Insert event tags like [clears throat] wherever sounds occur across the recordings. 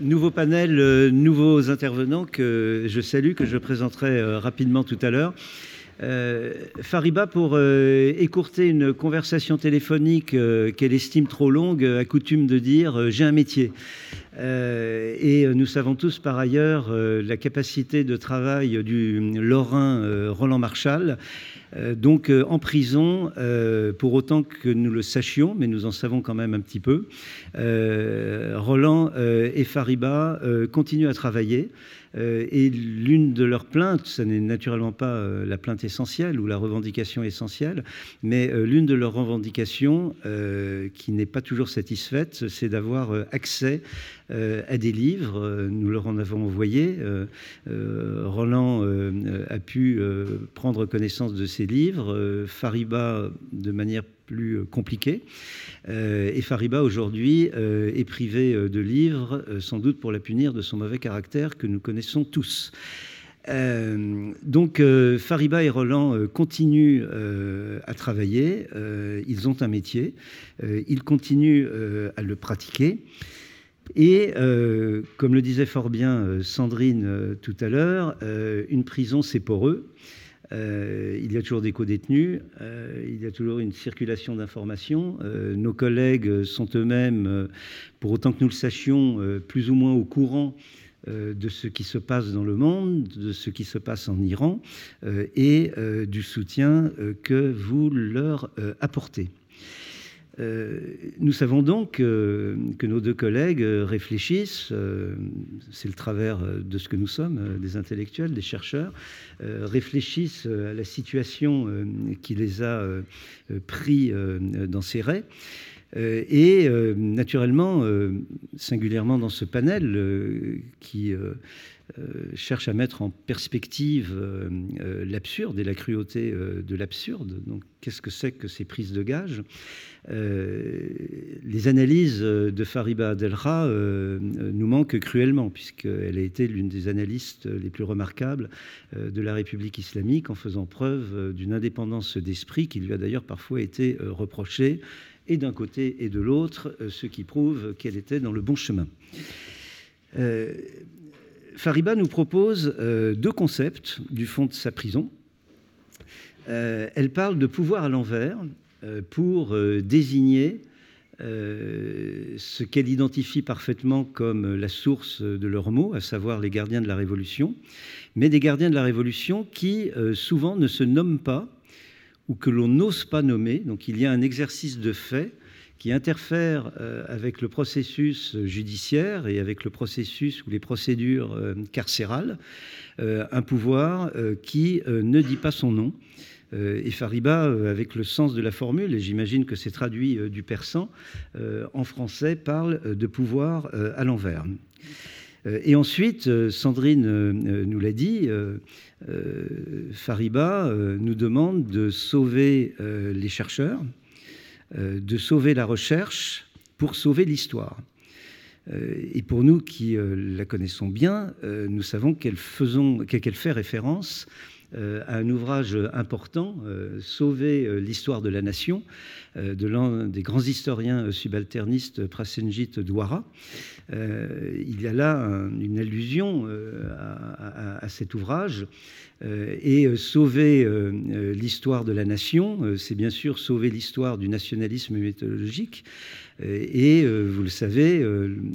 nouveau panel, nouveaux intervenants que je salue, que je présenterai rapidement tout à l'heure. Euh, Fariba, pour euh, écourter une conversation téléphonique euh, qu'elle estime trop longue, a coutume de dire j'ai un métier. et nous savons tous par ailleurs la capacité de travail du Lorrain Roland Marshall. donc en prison, pour autant que nous le sachions, mais nous en savons quand même un petit peu, Roland et Fariba continuent à travailler. Euh, et l'une de leurs plaintes, ce n'est naturellement pas euh, la plainte essentielle ou la revendication essentielle, mais euh, l'une de leurs revendications, qui n'est pas toujours satisfaite, c'est d'avoir accès à des livres. Nous leur en avons envoyé. Roland a pu prendre connaissance de ces livres. Fariba, de manière plus compliquée. Euh, et Fariba, aujourd'hui, euh, est privé euh, de livres, sans doute pour la punir de son mauvais caractère que nous connaissons tous. donc Fariba et Roland continuent à travailler, ils ont un métier, ils continuent à le pratiquer. Et comme le disait fort bien Sandrine tout à l'heure, une prison c'est pour eux. Euh, il y a toujours des co-détenus, euh, il y a toujours une circulation d'informations. Euh, nos collègues sont eux-mêmes, pour autant que nous le sachions, plus ou moins au courant de ce qui se passe dans le monde, de ce qui se passe en Iran et du soutien que vous leur apportez. Euh, nous savons donc que nos deux collègues réfléchissent, euh, c'est le travers de ce que nous sommes, euh, des intellectuels, des chercheurs, réfléchissent à la situation qui les a pris dans ces raies. Et naturellement, singulièrement dans ce panel qui euh, cherche à mettre en perspective euh, euh, l'absurde et la cruauté de l'absurde. Donc, qu'est-ce que c'est que ces prises de gage Les analyses de Fariba Adelra nous manquent cruellement, puisqu'elle a été l'une des analystes les plus remarquables de la République islamique, en faisant preuve d'une indépendance d'esprit qui lui a d'ailleurs parfois été reprochée, et d'un côté et de l'autre, ce qui prouve qu'elle était dans le bon chemin. Fariba nous propose euh, deux concepts du fond de sa prison. Euh, elle parle de pouvoir à l'envers euh, pour désigner ce qu'elle identifie parfaitement comme la source de leurs mots, à savoir les gardiens de la Révolution, mais des gardiens de la Révolution qui souvent ne se nomment pas ou que l'on n'ose pas nommer. Donc il y a un exercice de fait qui interfère euh, avec le processus judiciaire et avec le processus ou les procédures euh, carcérales, euh, un pouvoir qui ne dit pas son nom. Et Fariba, avec le sens de la formule, et j'imagine que c'est traduit du persan, en français, parle de pouvoir à l'envers. Et ensuite, Sandrine nous l'a dit, Fariba nous demande de sauver les chercheurs, euh, de sauver la recherche pour sauver l'histoire. Euh, et pour nous qui euh, la connaissons bien, nous savons qu'elle fait référence à un ouvrage important, Sauver l'histoire de la nation, de l'un des grands historiens subalternistes, Prasenjit Douara. il y a là une allusion à, cet ouvrage euh, et euh, sauver euh, l'histoire de la nation, c'est bien sûr sauver l'histoire du nationalisme méthodologique. Et vous le savez,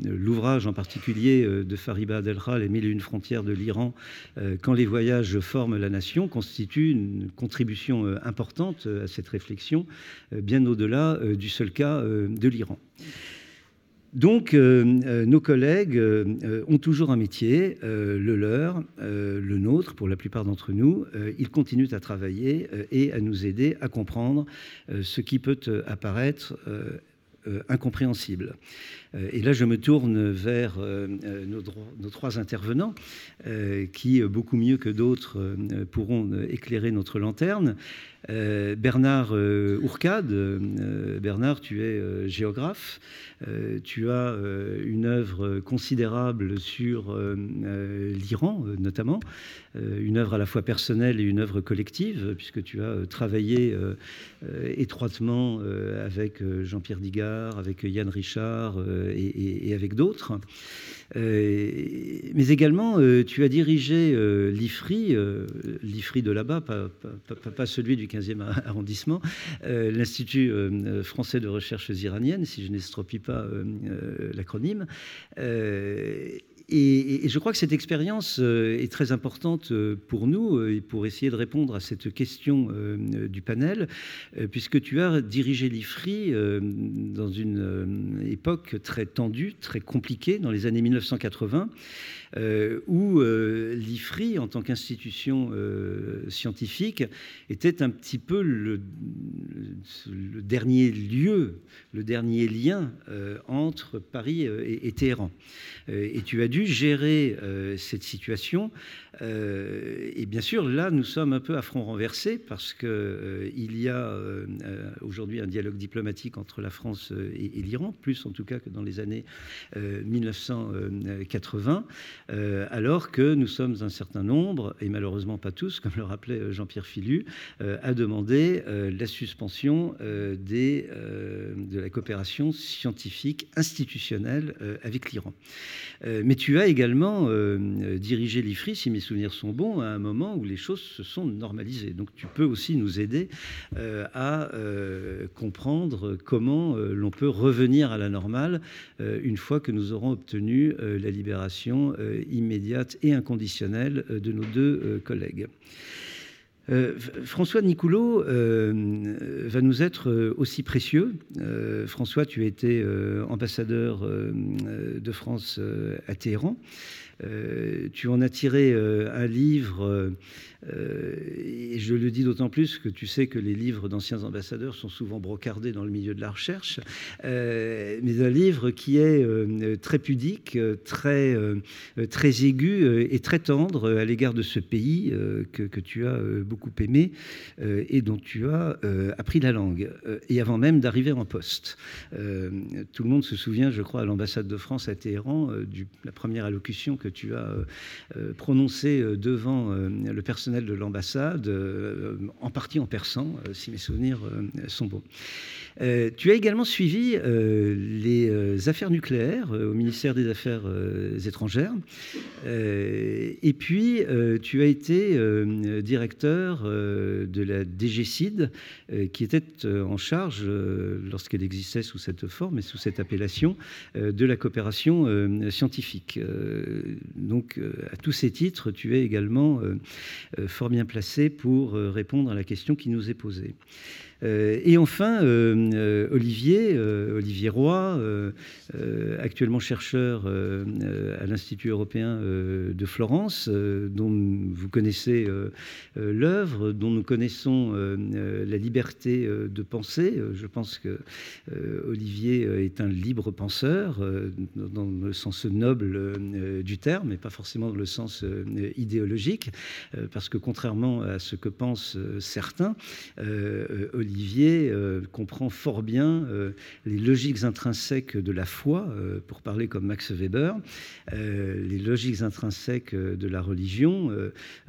l'ouvrage en particulier de Fariba Adelra, Les mille et une frontières de l'Iran, Quand les voyages forment la nation, constitue une contribution importante à cette réflexion, bien au-delà du seul cas de l'Iran. Donc, euh, euh, nos collègues euh, ont toujours un métier, le leur, le nôtre, pour la plupart d'entre nous. ils continuent à travailler et à nous aider à comprendre ce qui peut apparaître incompréhensible. Et là, je me tourne vers nos, trois intervenants, qui, beaucoup mieux que d'autres, pourront éclairer notre lanterne. Euh, Bernard euh, Ourcade, euh, Bernard, tu es géographe, tu as une œuvre considérable sur l'Iran notamment, une œuvre à la fois personnelle et une œuvre collective, puisque tu as travaillé étroitement avec Jean-Pierre Digard, avec Yann Richard et avec d'autres. Mais également, tu as dirigé l'IFRI, l'IFRI de là-bas, pas, pas, celui du 15e [laughs] arrondissement, l'Institut français de recherches iraniennes, si je n'estropie pas l'acronyme. Et, je crois que cette expérience euh, est très importante euh, pour nous euh, et pour essayer de répondre à cette question du panel, puisque tu as dirigé l'IFRI dans une époque très tendue, très compliquée, dans les années 1980. Euh, où euh, l'IFRI, en tant qu'institution euh, scientifique, était un petit peu le, dernier lieu, le dernier lien entre Paris et, Téhéran. et tu as dû gérer cette situation. et bien sûr, là, nous sommes un peu à front renversé parce qu'il y a aujourd'hui un dialogue diplomatique entre la France et, et l'Iran, plus en tout cas que dans les années 1980. Euh, alors que nous sommes un certain nombre, et malheureusement pas tous, comme le rappelait euh, Jean-Pierre Filu, euh, à demander la suspension de la coopération scientifique institutionnelle avec l'Iran. mais tu as également dirigé l'IFRI, si mes souvenirs sont bons, à un moment où les choses se sont normalisées. Donc tu peux aussi nous aider à comprendre comment l'on peut revenir à la normale une fois que nous aurons obtenu la libération immédiate et inconditionnelle euh, de nos deux euh, collègues. Euh, François Nicoulot va nous être aussi précieux. François, tu as été ambassadeur de France à Téhéran. tu en as tiré un livre euh, et je le dis d'autant plus que tu sais que les livres d'anciens ambassadeurs sont souvent brocardés dans le milieu de la recherche, euh, mais un livre qui est euh, très pudique, très, très aigu et très tendre à l'égard de ce pays que, tu as beaucoup aimé et dont tu as appris la langue, et avant même d'arriver en poste. tout le monde se souvient, je crois, à l'ambassade de France à Téhéran, de la première allocution que tu as prononcée devant le personnel de l'ambassade, euh, en partie en persan, euh, si mes souvenirs euh, sont bons. Tu as également suivi les affaires nucléaires au ministère des Affaires étrangères. et puis, tu as été directeur de la DGCID, qui était en charge, lorsqu'elle existait sous cette forme et sous cette appellation, de la coopération scientifique. donc, à tous ces titres, tu es également euh, fort bien placé pour euh, répondre à la question qui nous est posée. Euh, et enfin, euh, euh, Olivier, Olivier Roy, actuellement chercheur à l'Institut européen de Florence, dont vous connaissez l'œuvre, dont nous connaissons la liberté de penser. Je pense que Olivier est un libre penseur dans le sens noble du terme, et pas forcément dans le sens idéologique, parce que contrairement à ce que pensent certains, Olivier Olivier euh, comprend fort bien euh, les logiques intrinsèques de la foi, euh, pour parler comme Max Weber, les logiques intrinsèques de la religion.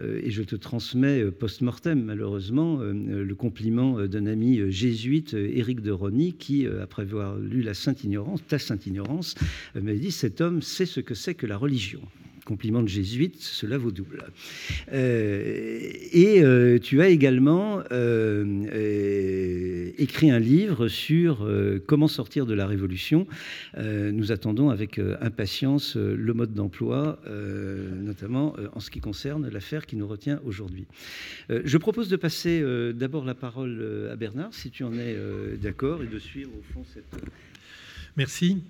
et je te transmets post-mortem, malheureusement, le compliment d'un ami jésuite, Éric de Rony, qui, après avoir lu la Sainte Ignorance, ta Sainte Ignorance, m'a dit cet homme sait ce que c'est que la religion compliment de jésuite, cela vaut double. Euh, et euh, tu as également euh, écrit un livre sur comment sortir de la révolution. nous attendons avec impatience le mode d'emploi, notamment en ce qui concerne l'affaire qui nous retient aujourd'hui. je propose de passer d'abord la parole à Bernard, si tu en es d'accord, et de suivre au fond cette... Merci.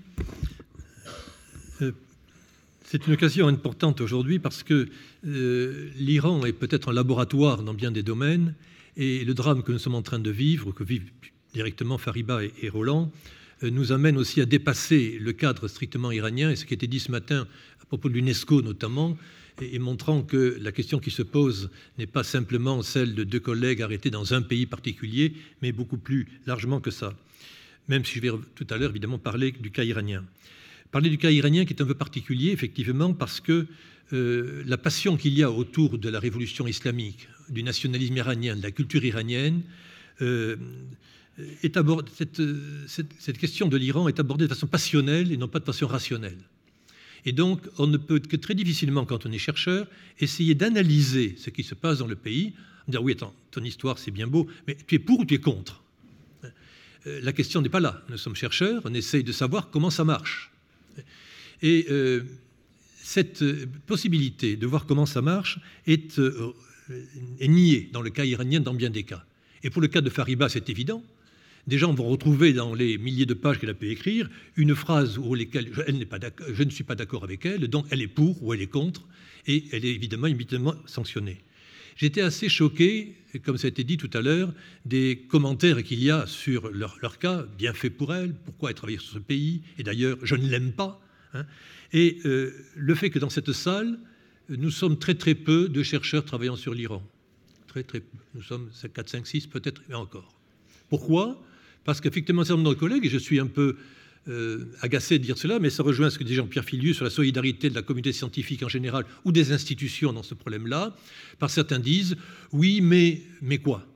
C'est une occasion importante aujourd'hui parce que euh, l'Iran est peut-être un laboratoire dans bien des domaines et le drame que nous sommes en train de vivre, que vivent directement Fariba et, Roland, euh, nous amène aussi à dépasser le cadre strictement iranien et ce qui a été dit ce matin à propos de l'UNESCO notamment, et, montrant que la question qui se pose n'est pas simplement celle de deux collègues arrêtés dans un pays particulier, mais beaucoup plus largement que ça. Même si je vais tout à l'heure évidemment parler du cas iranien parler du cas iranien qui est un peu particulier, effectivement, parce que euh, la passion qu'il y a autour de la révolution islamique, du nationalisme iranien, de la culture iranienne, euh, est cette, cette, question de l'Iran est abordée de façon passionnelle et non pas de façon rationnelle. Et donc, on ne peut que très difficilement, quand on est chercheur, essayer d'analyser ce qui se passe dans le pays, dire oui, attends, ton histoire c'est bien beau, mais tu es pour ou tu es contre? Euh, La question n'est pas là. Nous sommes chercheurs, on essaye de savoir comment ça marche. Et euh, cette possibilité de voir comment ça marche est, euh, est niée dans le cas iranien dans bien des cas. Et pour le cas de Fariba, c'est évident des gens vont retrouver dans les milliers de pages qu'elle a pu écrire une phrase où pas je ne suis pas d'accord avec elle, donc elle est pour ou elle est contre, et elle est évidemment immédiatement sanctionnée. J'étais assez choqué, comme ça a été dit tout à l'heure, des commentaires qu'il y a sur leur, cas, bien fait pour elle, pourquoi elle travaille sur ce pays, et d'ailleurs, je ne l'aime pas. Hein. et euh, le fait que dans cette salle, nous sommes très très peu de chercheurs travaillant sur l'Iran. Très très peu. Nous sommes 4, 5, 6 peut-être, et encore. Pourquoi? Parce qu'effectivement, un nombre de collègues, et je suis un peu euh, agacé de dire cela, mais ça rejoint ce que dit Jean-Pierre Filius sur la solidarité de la communauté scientifique en général ou des institutions dans ce problème-là, par certains disent oui, mais, mais quoi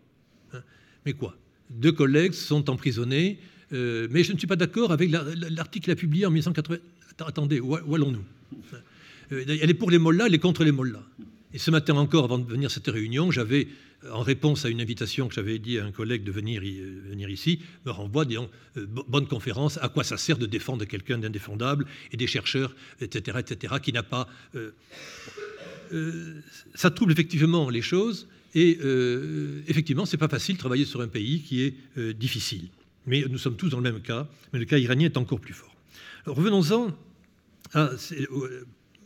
hein Mais quoi? Deux collègues sont emprisonnés, euh, mais je ne suis pas d'accord avec l'article a publié en 1980. Attendez, où, allons-nous? Euh, Elle est pour les mollahs, elle est contre les mollahs. Et ce matin encore, avant de venir à cette réunion, j'avais en réponse à une invitation que j'avais dit à un collègue de venir, euh, venir ici, me renvoie, disons, euh, bonne conférence, à quoi ça sert de défendre quelqu'un d'indéfendable et des chercheurs, etc., etc., qui n'a pas... Euh, ça trouble effectivement les choses, et effectivement, c'est pas facile de travailler sur un pays qui est difficile. Mais nous sommes tous dans le même cas, mais le cas iranien est encore plus fort. Revenons-en à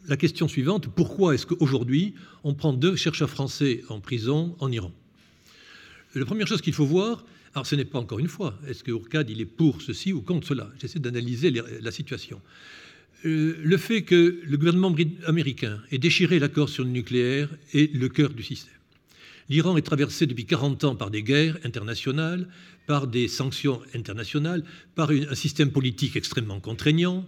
la question suivante, pourquoi est-ce qu'aujourd'hui on prend deux chercheurs français en prison en Iran? La première chose qu'il faut voir, alors ce n'est pas encore une fois, est-ce que Ourcade il est pour ceci ou contre cela? J'essaie d'analyser la situation. Euh, le fait que le gouvernement américain ait déchiré l'accord sur le nucléaire est le cœur du système. L'Iran est traversé depuis 40 ans par des guerres internationales, par des sanctions internationales, par un système politique extrêmement contraignant,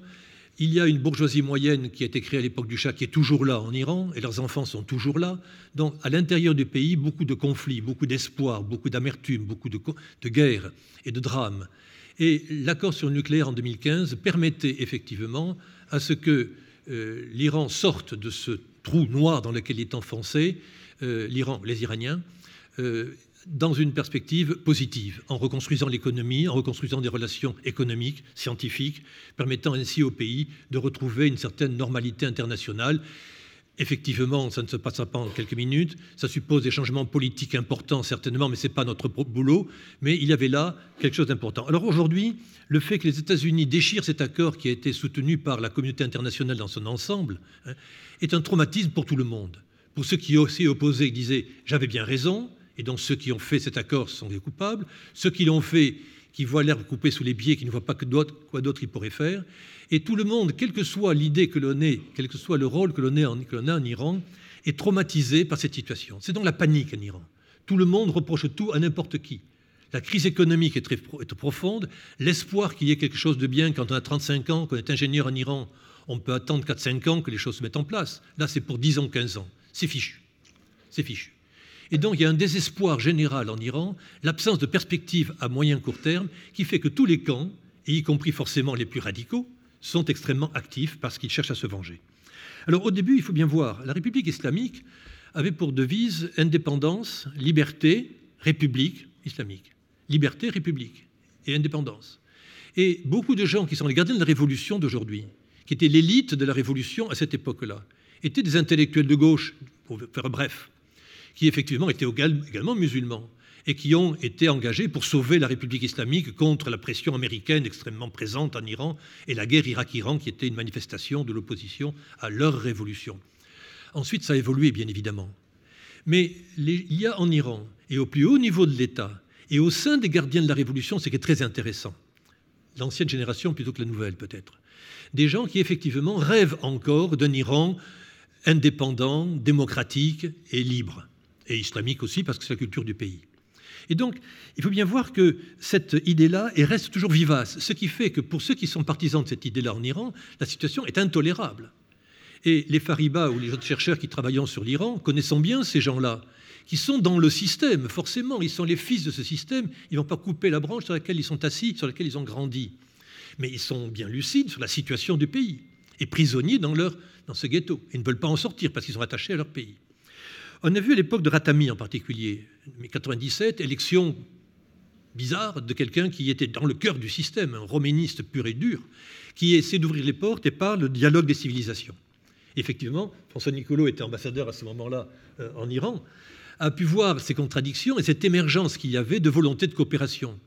il y a une bourgeoisie moyenne qui a été créée à l'époque du Shah, qui est toujours là en Iran, et leurs enfants sont toujours là. Donc, à l'intérieur du pays, beaucoup de conflits, beaucoup d'espoir, beaucoup d'amertume, beaucoup de, guerres et de drames. Et l'accord sur le nucléaire en 2015 permettait effectivement à ce que euh, l'Iran sorte de ce trou noir dans lequel il est enfoncé, euh, l'Iran, les Iraniens, euh, dans une perspective positive, en reconstruisant l'économie, en reconstruisant des relations économiques, scientifiques, permettant ainsi au pays de retrouver une certaine normalité internationale. Effectivement, ça ne se passera pas en quelques minutes, ça suppose des changements politiques importants certainement, mais ce n'est pas notre boulot, mais il y avait là quelque chose d'important. Alors aujourd'hui, le fait que les États-Unis déchirent cet accord qui a été soutenu par la communauté internationale dans son ensemble hein, est un traumatisme pour tout le monde. Pour ceux qui s'y opposaient, disaient j'avais bien raison, et donc ceux qui ont fait cet accord sont des coupables, ceux qui l'ont fait, qui voient l'herbe coupée sous les pieds, qui ne voient pas quoi d'autre ils pourraient faire, et tout le monde, quelle que soit l'idée que l'on ait, quel que soit le rôle que l'on a en Iran, est traumatisé par cette situation. C'est donc la panique en Iran. Tout le monde reproche tout à n'importe qui. La crise économique est très est profonde. L'espoir qu'il y ait quelque chose de bien quand on a 35 ans, qu'on est ingénieur en Iran, on peut attendre 4-5 ans que les choses se mettent en place. Là, c'est pour 10 ans, 15 ans. C'est fichu. C'est fichu. Et donc il y a un désespoir général en Iran, l'absence de perspective à moyen court terme, qui fait que tous les camps, et y compris forcément les plus radicaux, sont extrêmement actifs parce qu'ils cherchent à se venger. Alors au début, il faut bien voir, la République islamique avait pour devise indépendance, liberté, république islamique. Liberté, république et indépendance. Et beaucoup de gens qui sont les gardiens de la révolution d'aujourd'hui, qui étaient l'élite de la révolution à cette époque-là, étaient des intellectuels de gauche, pour faire bref, qui effectivement étaient également musulmans et qui ont été engagés pour sauver la République islamique contre la pression américaine extrêmement présente en Iran et la guerre Irak-Iran qui était une manifestation de l'opposition à leur révolution. Ensuite, ça a évolué, bien évidemment. Mais il y a en Iran, et au plus haut niveau de l'État, et au sein des gardiens de la révolution, ce qui est très intéressant, l'ancienne génération plutôt que la nouvelle peut-être, des gens qui effectivement rêvent encore d'un Iran indépendant, démocratique et libre et islamique aussi, parce que c'est la culture du pays. Et donc, il faut bien voir que cette idée-là reste toujours vivace, ce qui fait que pour ceux qui sont partisans de cette idée-là en Iran, la situation est intolérable. Et les Faribas ou les autres chercheurs qui travaillent sur l'Iran, connaissant bien ces gens-là, qui sont dans le système, forcément, ils sont les fils de ce système, ils ne vont pas couper la branche sur laquelle ils sont assis, sur laquelle ils ont grandi. Mais ils sont bien lucides sur la situation du pays. et prisonniers dans, leur, dans ce ghetto. Ils ne veulent pas en sortir parce qu'ils sont attachés à leur pays. On a vu à l'époque de Ratami en particulier, 1997, élection bizarre de quelqu'un qui était dans le cœur du système, un roméniste pur et dur, qui essaie d'ouvrir les portes et parle de dialogue des civilisations. Effectivement, François Nicolot était ambassadeur à ce moment-là euh, en Iran, a pu voir ces contradictions et cette émergence qu'il y avait de volonté de coopération.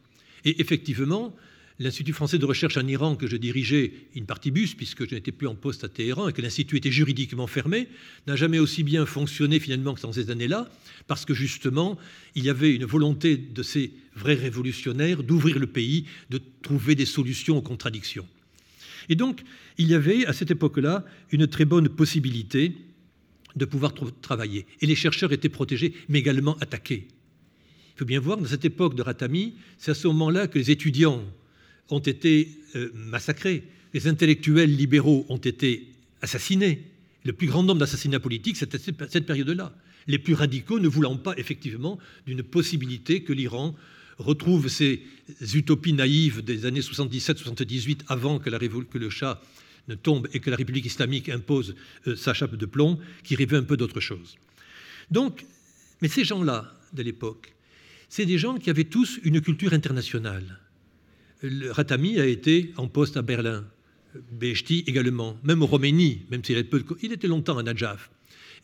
Et effectivement, l'Institut français de recherche en Iran que je dirigeais, une partie bus, puisque je n'étais plus en poste à Téhéran et que l'Institut était juridiquement fermé, n'a jamais aussi bien fonctionné finalement que dans ces années-là, parce que justement, il y avait une volonté de ces vrais révolutionnaires d'ouvrir le pays, de trouver des solutions aux contradictions. Et donc, il y avait à cette époque-là une très bonne possibilité de pouvoir travailler. Et les chercheurs étaient protégés, mais également attaqués. Il faut bien voir, dans cette époque de Ratami, c'est à ce moment-là que les étudiants ont été euh, massacrés, les intellectuels libéraux ont été assassinés. Le plus grand nombre d'assassinats politiques, c'était cette période-là. Les plus radicaux ne voulant pas effectivement d'une possibilité que l'Iran retrouve ces utopies naïves des années 77-78 avant que, que, le Shah ne tombe et que la République islamique impose euh, sa chape de plomb, qui rêvait un peu d'autre chose. Donc, mais ces gens-là de l'époque, c'est des gens qui avaient tous une culture internationale. Ratami a été en poste à Berlin, Beheshti également, même au Roménie, même s'il il était longtemps à Najaf.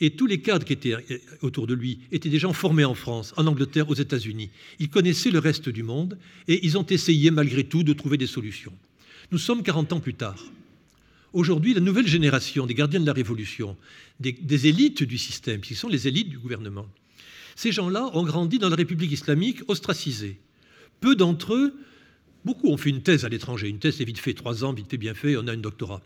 Et tous les cadres qui étaient euh, autour de lui étaient des gens formés en France, en Angleterre, aux États-Unis. Ils connaissaient le reste du monde et ils ont essayé malgré tout de trouver des solutions. Nous sommes 40 ans plus tard. Aujourd'hui, la nouvelle génération des gardiens de la Révolution, des, des élites du système, qui sont les élites du gouvernement, ces gens-là ont grandi dans la République islamique ostracisés. Peu d'entre eux Beaucoup ont fait une thèse à l'étranger. Une thèse, c'est vite fait, trois ans, vite fait, bien fait, on a un doctorat.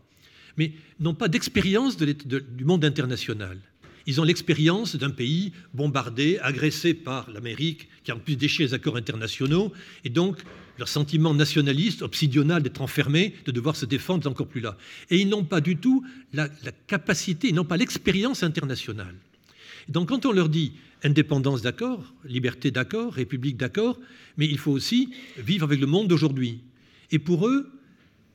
Mais n'ont pas d'expérience du monde international. Ils ont l'expérience d'un pays bombardé, agressé par l'Amérique, qui a en plus déchiré les accords internationaux, et donc leur sentiment nationaliste, obsidional d'être enfermé, de devoir se défendre, encore plus là. Et ils n'ont pas du tout la capacité, ils n'ont pas l'expérience internationale. Donc quand on leur dit indépendance d'accord, liberté d'accord, république d'accord, mais il faut aussi vivre avec le monde d'aujourd'hui. Et pour eux,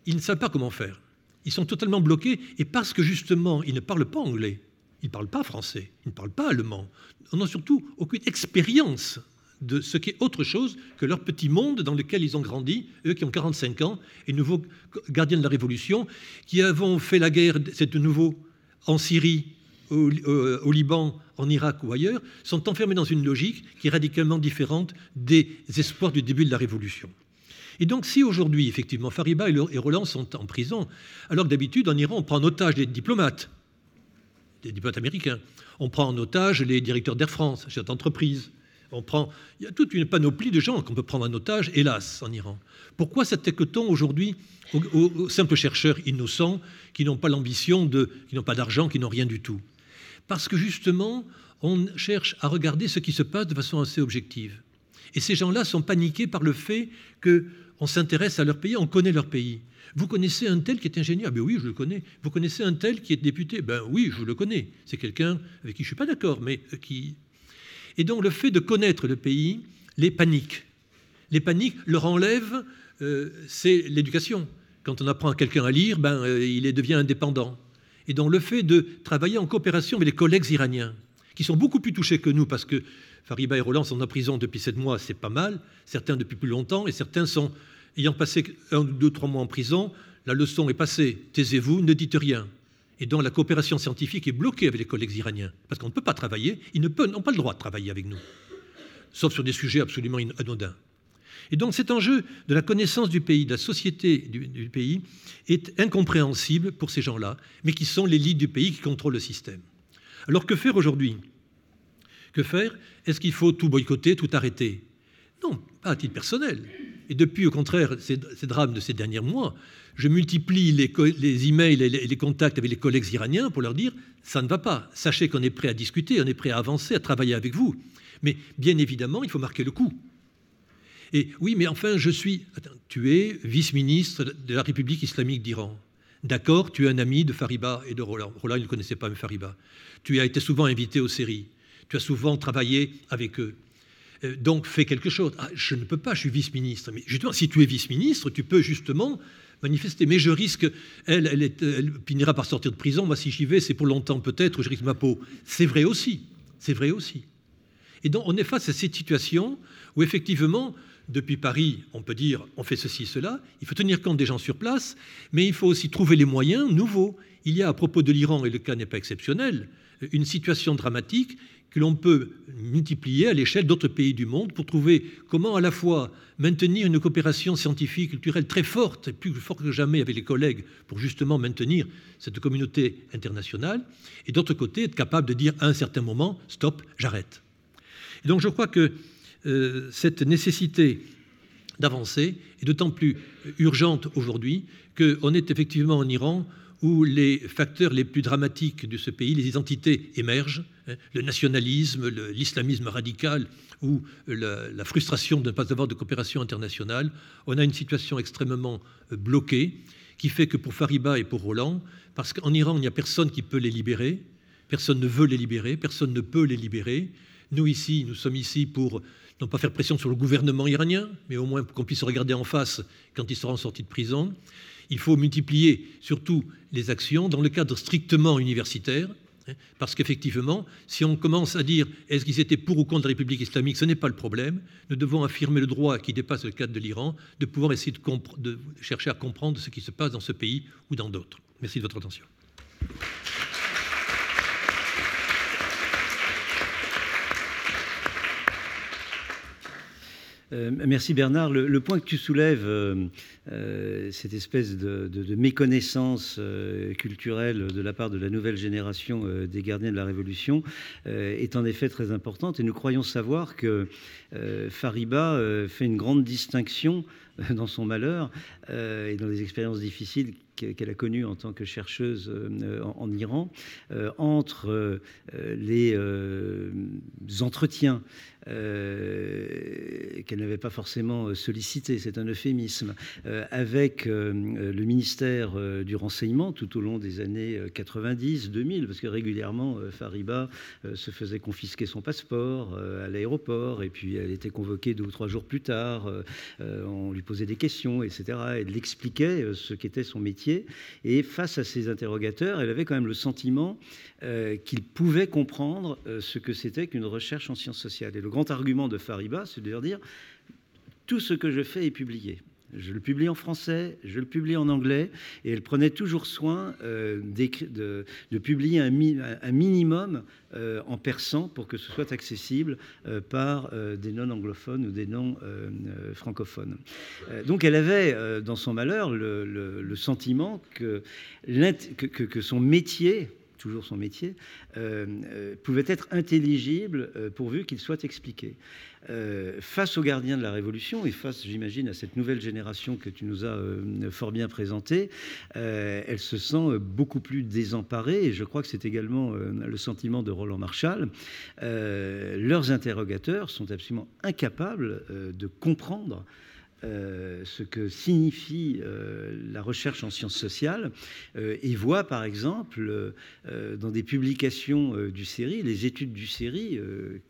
ils ne savent pas comment faire. Ils sont totalement bloqués, et parce que justement, ils ne parlent pas anglais, ils ne parlent pas français, ils ne parlent pas allemand, on n'a surtout aucune expérience de ce qui est autre chose que leur petit monde dans lequel ils ont grandi, eux qui ont 45 ans, et nouveaux gardiens de la Révolution, qui avons fait la guerre, c'est de nouveau en Syrie, euh, au, Liban, en Irak ou ailleurs, sont enfermés dans une logique qui est radicalement différente des espoirs du début de la Révolution. Et donc, si aujourd'hui, effectivement, Fariba et Roland sont en prison, alors que d'habitude, en Iran, on prend en otage des diplomates, des diplomates américains, on prend en otage les directeurs d'Air France, chefs d'entreprise, on prend, il y a toute une panoplie de gens qu'on peut prendre en otage, hélas, en Iran. Pourquoi s'attaque-t-on aujourd'hui aux, simples chercheurs innocents qui n'ont pas l'ambition qui n'ont pas d'argent, qui n'ont rien du tout? Parce que justement, on cherche à regarder ce qui se passe de façon assez objective. Et ces gens-là sont paniqués par le fait qu'on s'intéresse à leur pays, on connaît leur pays. Vous connaissez un tel qui est ingénieur? Ben oui, je le connais. Vous connaissez un tel qui est député? Ben oui, je le connais. C'est quelqu'un avec qui je ne suis pas d'accord, mais qui... Et donc le fait de connaître le pays les panique. Les paniques leur enlèvent, euh, c'est l'éducation. Quand on apprend à quelqu'un à lire, ben, euh, il devient indépendant et donc le fait de travailler en coopération avec les collègues iraniens, qui sont beaucoup plus touchés que nous, parce que Fariba et Roland sont en prison depuis sept mois, c'est pas mal, certains depuis plus longtemps, et certains sont, ayant passé un, deux, trois mois en prison, la leçon est passée, taisez-vous, ne dites rien. Et donc la coopération scientifique est bloquée avec les collègues iraniens, parce qu'on ne peut pas travailler, ils n'ont pas le droit de travailler avec nous, sauf sur des sujets absolument anodins. Et donc cet enjeu de la connaissance du pays, de la société du, pays, est incompréhensible pour ces gens-là, mais qui sont l'élite du pays qui contrôle le système. Alors que faire aujourd'hui? Que faire? Est-ce qu'il faut tout boycotter, tout arrêter? Non, pas à titre personnel. Et depuis, au contraire, ces, drames de ces derniers mois, je multiplie les, emails et les, les, contacts avec les collègues iraniens pour leur dire ça ne va pas. Sachez qu'on est prêt à discuter, on est prêt à avancer, à travailler avec vous. Mais bien évidemment, il faut marquer le coup. Et oui, mais enfin, je suis. tu es vice-ministre de la République islamique d'Iran. D'accord, tu es un ami de Fariba et de Roland. Roland, il ne connaissait pas Fariba. Tu as été souvent invité aux séries. Tu as souvent travaillé avec eux. euh, donc fais quelque chose. Ah, je ne peux pas, je suis vice-ministre. Mais justement, si tu es vice-ministre, tu peux justement manifester. Mais je risque, elle, elle, finira par sortir de prison. Moi, si j'y vais, c'est pour longtemps peut-être, je risque ma peau. C'est vrai aussi. C'est vrai aussi. Et donc, on est face à cette situation où, effectivement, depuis Paris, on peut dire on fait ceci, cela. Il faut tenir compte des gens sur place, mais il faut aussi trouver les moyens nouveaux. Il y a, à propos de l'Iran, et le cas n'est pas exceptionnel, une situation dramatique que l'on peut multiplier à l'échelle d'autres pays du monde pour trouver comment à la fois maintenir une coopération scientifique, culturelle très forte, et plus forte que jamais avec les collègues, pour justement maintenir cette communauté internationale, et d'autre côté être capable de dire à un certain moment, stop, j'arrête. Donc je crois que euh, cette nécessité d'avancer est d'autant plus urgente aujourd'hui qu'on est effectivement en Iran où les facteurs les plus dramatiques de ce pays, les identités émergent, hein, le nationalisme, l'islamisme radical ou la, frustration de ne pas avoir de coopération internationale. On a une situation extrêmement euh, bloquée qui fait que pour Fariba et pour Roland, parce qu'en Iran, il n'y a personne qui peut les libérer, personne ne veut les libérer, personne ne peut les libérer. Nous ici, nous sommes ici pour non pas faire pression sur le gouvernement iranien, mais au moins qu'on puisse regarder en face quand ils seront sortis de prison. Il faut multiplier surtout les actions dans le cadre strictement universitaire, hein, parce qu'effectivement, si on commence à dire est-ce qu'ils étaient pour ou contre la République islamique, ce n'est pas le problème. Nous devons affirmer le droit qui dépasse le cadre de l'Iran, de pouvoir essayer de chercher à comprendre ce qui se passe dans ce pays ou dans d'autres. Merci de votre attention. Euh, merci Bernard. Le, point que tu soulèves, euh, euh, cette espèce de, méconnaissance culturelle de la part de la nouvelle génération des gardiens de la Révolution, est en effet très importante. Et nous croyons savoir que Fariba fait une grande distinction dans son malheur et dans les expériences difficiles qu'elle a connues en tant que chercheuse en, Iran, entre les entretiens euh, qu'elle n'avait pas forcément euh, sollicité, c'est un euphémisme, euh, avec le ministère du renseignement tout au long des années 90, 2000, parce que régulièrement, Fariba se faisait confisquer son passeport à l'aéroport, et puis elle était convoquée deux ou trois jours plus tard, on lui posait des questions, etc. Elle expliquait ce qu'était son métier, et face à ces interrogateurs, elle avait quand même le sentiment qu'il pouvait comprendre ce que c'était qu'une recherche en sciences sociales. Et le grand argument de Fariba, c'est de leur dire tout ce que je fais est publié. Je le publie en français, je le publie en anglais, et elle prenait toujours soin euh, de, publier un, minimum euh, en persan pour que ce soit accessible euh, par des non-anglophones ou des non-francophones. donc elle avait dans son malheur le, sentiment que, que son métier toujours son métier, euh, euh, pouvait être intelligible euh, pourvu qu'il soit expliqué. face aux gardiens de la Révolution et face, j'imagine, à cette nouvelle génération que tu nous as fort bien présentée, elle se sent beaucoup plus désemparée et je crois que c'est également le sentiment de Roland Marshall. leurs interrogateurs sont absolument incapables de comprendre euh, ce que signifie euh, la recherche en sciences sociales euh, et voit par exemple dans des publications du série, les études du série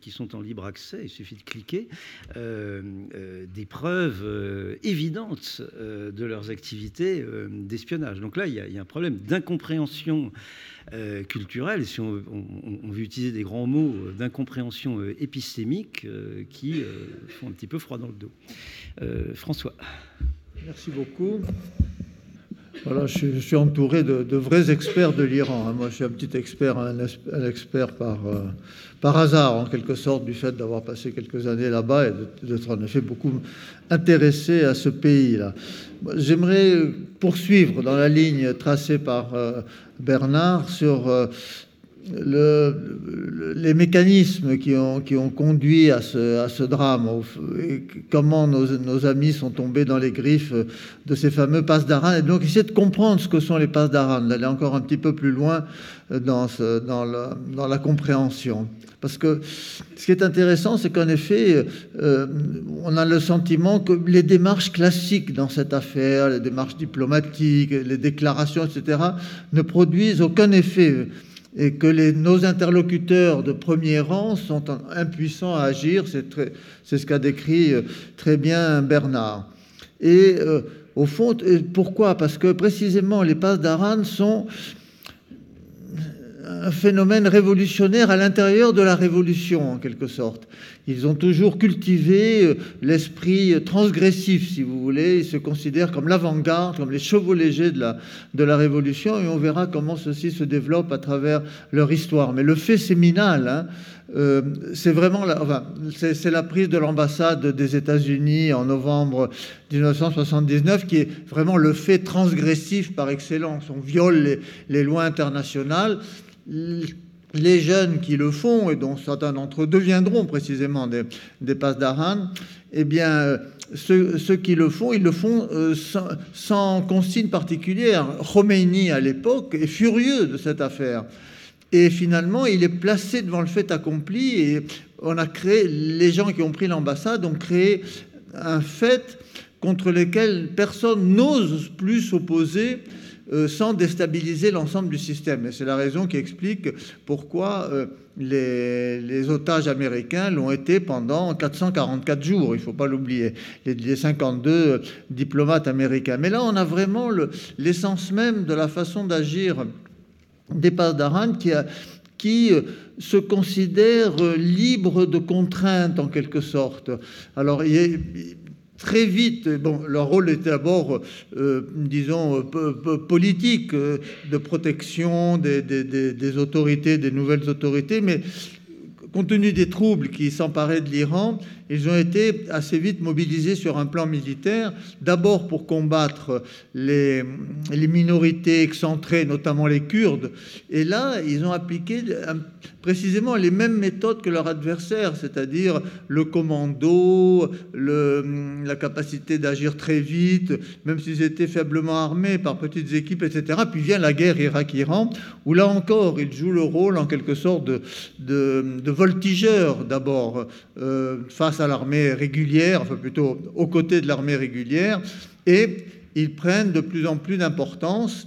qui sont en libre accès, il suffit de cliquer, des preuves évidentes de leurs activités d'espionnage. Donc là, il y, a un problème d'incompréhension culturelle, si on, on, veut utiliser des grands mots, d'incompréhension épistémique qui font un petit peu froid dans le dos. Euh, François. Merci beaucoup. Voilà, je, suis entouré de, vrais experts de l'Iran. Hein. Moi, je suis un petit expert, un, expert par, euh, par hasard, en quelque sorte, du fait d'avoir passé quelques années là-bas et d'être en effet beaucoup intéressé à ce pays-là. J'aimerais poursuivre dans la ligne tracée par euh, Bernard sur le, les mécanismes qui ont, conduit à ce, drame, comment nos, amis sont tombés dans les griffes de ces fameux passes d'Aran, et donc essayer de comprendre ce que sont les passes d'Aran, d'aller encore un petit peu plus loin dans, ce, dans, la compréhension. Parce que ce qui est intéressant, c'est qu'en effet, euh, on a le sentiment que les démarches classiques dans cette affaire, les démarches diplomatiques, les déclarations, etc., ne produisent aucun effet et que nos interlocuteurs de premier rang sont impuissants à agir. C'est ce qu'a décrit euh, très bien Bernard. Et euh, au fond, pourquoi? Parce que précisément les passes d'Aran sont un phénomène révolutionnaire à l'intérieur de la révolution, en quelque sorte. Ils ont toujours cultivé euh, l'esprit transgressif, si vous voulez. Ils se considèrent comme l'avant-garde, comme les chevaux légers de la, de la révolution, et on verra comment ceci se développe à travers leur histoire. Mais le fait séminal, hein, euh, c'est vraiment la, enfin, c'est, la prise de l'ambassade des États-Unis en novembre 1979 qui est vraiment le fait transgressif par excellence. On viole les, les lois internationales les jeunes qui le font, et dont certains d'entre eux deviendront précisément des, des passes d'Aran, eh bien, ceux, qui le font, ils le font euh, sans, consigne particulière. Khomeini, à l'époque, est furieux de cette affaire. Et finalement, il est placé devant le fait accompli, et on a créé, les gens qui ont pris l'ambassade ont créé un fait contre lequel personne n'ose plus s'opposer sans déstabiliser l'ensemble du système. Et c'est la raison qui explique pourquoi euh, les, otages américains l'ont été pendant 444 jours, il ne faut pas l'oublier, les, 52 diplomates américains. Mais là, on a vraiment l'essence même de la façon d'agir des d'Aran qui, qui euh, se considèrent libres de contraintes en quelque sorte. Alors, il très vite, leur rôle était d'abord, euh, disons, politique, euh, de protection des, autorités, des nouvelles autorités, mais compte tenu des troubles qui s'emparaient de l'Iran, ils ont été assez vite mobilisés sur un plan militaire, d'abord pour combattre les, minorités excentrées, notamment les Kurdes, et là, ils ont appliqué précisément les mêmes méthodes que leurs adversaires, c'est-à-dire le commando, la capacité d'agir très vite, même s'ils étaient faiblement armés par petites équipes, etc. Puis vient la guerre Irak-Iran, où là encore, ils jouent le rôle en quelque sorte de, de, de voltigeur d'abord euh, face à l'armée régulière, enfin plutôt aux côtés de l'armée régulière, et ils prennent de plus en plus d'importance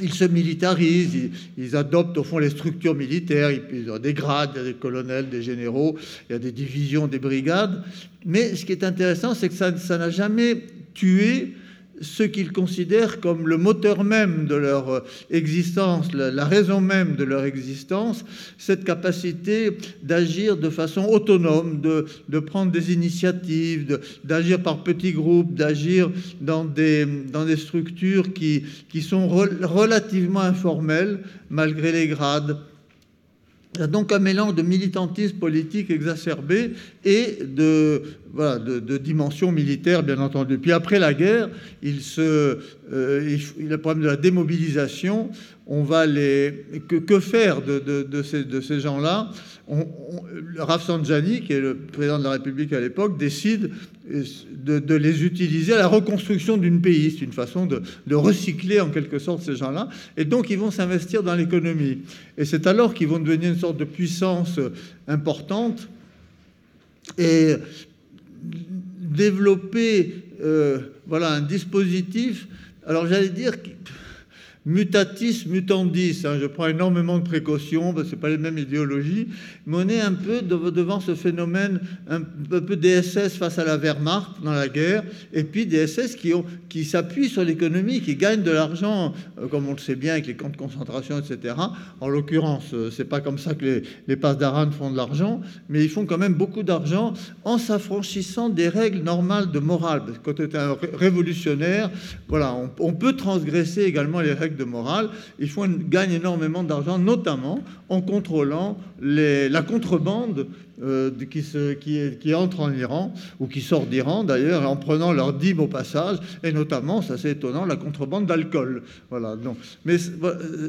ils se militarisent, ils, adoptent au fond les structures militaires, ils ont des grades, il y a des colonels, des généraux, il y a des divisions, des brigades. Mais ce qui est intéressant, c'est que ça n'a jamais tué ce qu'ils considèrent comme le moteur même de leur euh, existence, la, raison même de leur existence, cette capacité d'agir de façon autonome, de, de prendre des initiatives, d'agir par petits groupes, d'agir dans des, dans des structures qui, qui sont relativement informelles, malgré les grades, il y a donc un mélange de militantisme politique exacerbé et de, voilà, de, dimension militaire, bien entendu. Puis après la guerre, il, se, euh, il, a le problème de la démobilisation. On va les. Que, faire de, ces, gens-là on, qui est le président de la République à l'époque, décide de, les utiliser à la reconstruction d'une pays. C'est une façon de, recycler en quelque sorte ces gens-là. Et donc, ils vont s'investir dans l'économie. Et c'est alors qu'ils vont devenir une sorte de puissance importante et développer euh, voilà, un dispositif. Alors, j'allais dire mutatis mutandis. Hein, je prends énormément de précautions, ce pas les mêmes idéologies, mais on est un peu devant ce phénomène, un peu DSS face à la Wehrmacht dans la guerre, et puis des SS qui, qui s'appuient sur l'économie, qui gagnent de l'argent, euh, comme on le sait bien avec les camps de concentration, etc. En l'occurrence, euh, c'est pas comme ça que les, les passes d'Aran font de l'argent, mais ils font quand même beaucoup d'argent en s'affranchissant des règles normales de morale. Parce que quand tu es un révolutionnaire, voilà, on, on peut transgresser également les règles de morale, ils font, gagnent énormément d'argent, notamment en contrôlant les, la contrebande euh, qui, entre en Iran, ou qui sort d'Iran d'ailleurs, en prenant leur dîme au passage, et notamment, ça c'est étonnant, la contrebande d'alcool. Voilà, donc, mais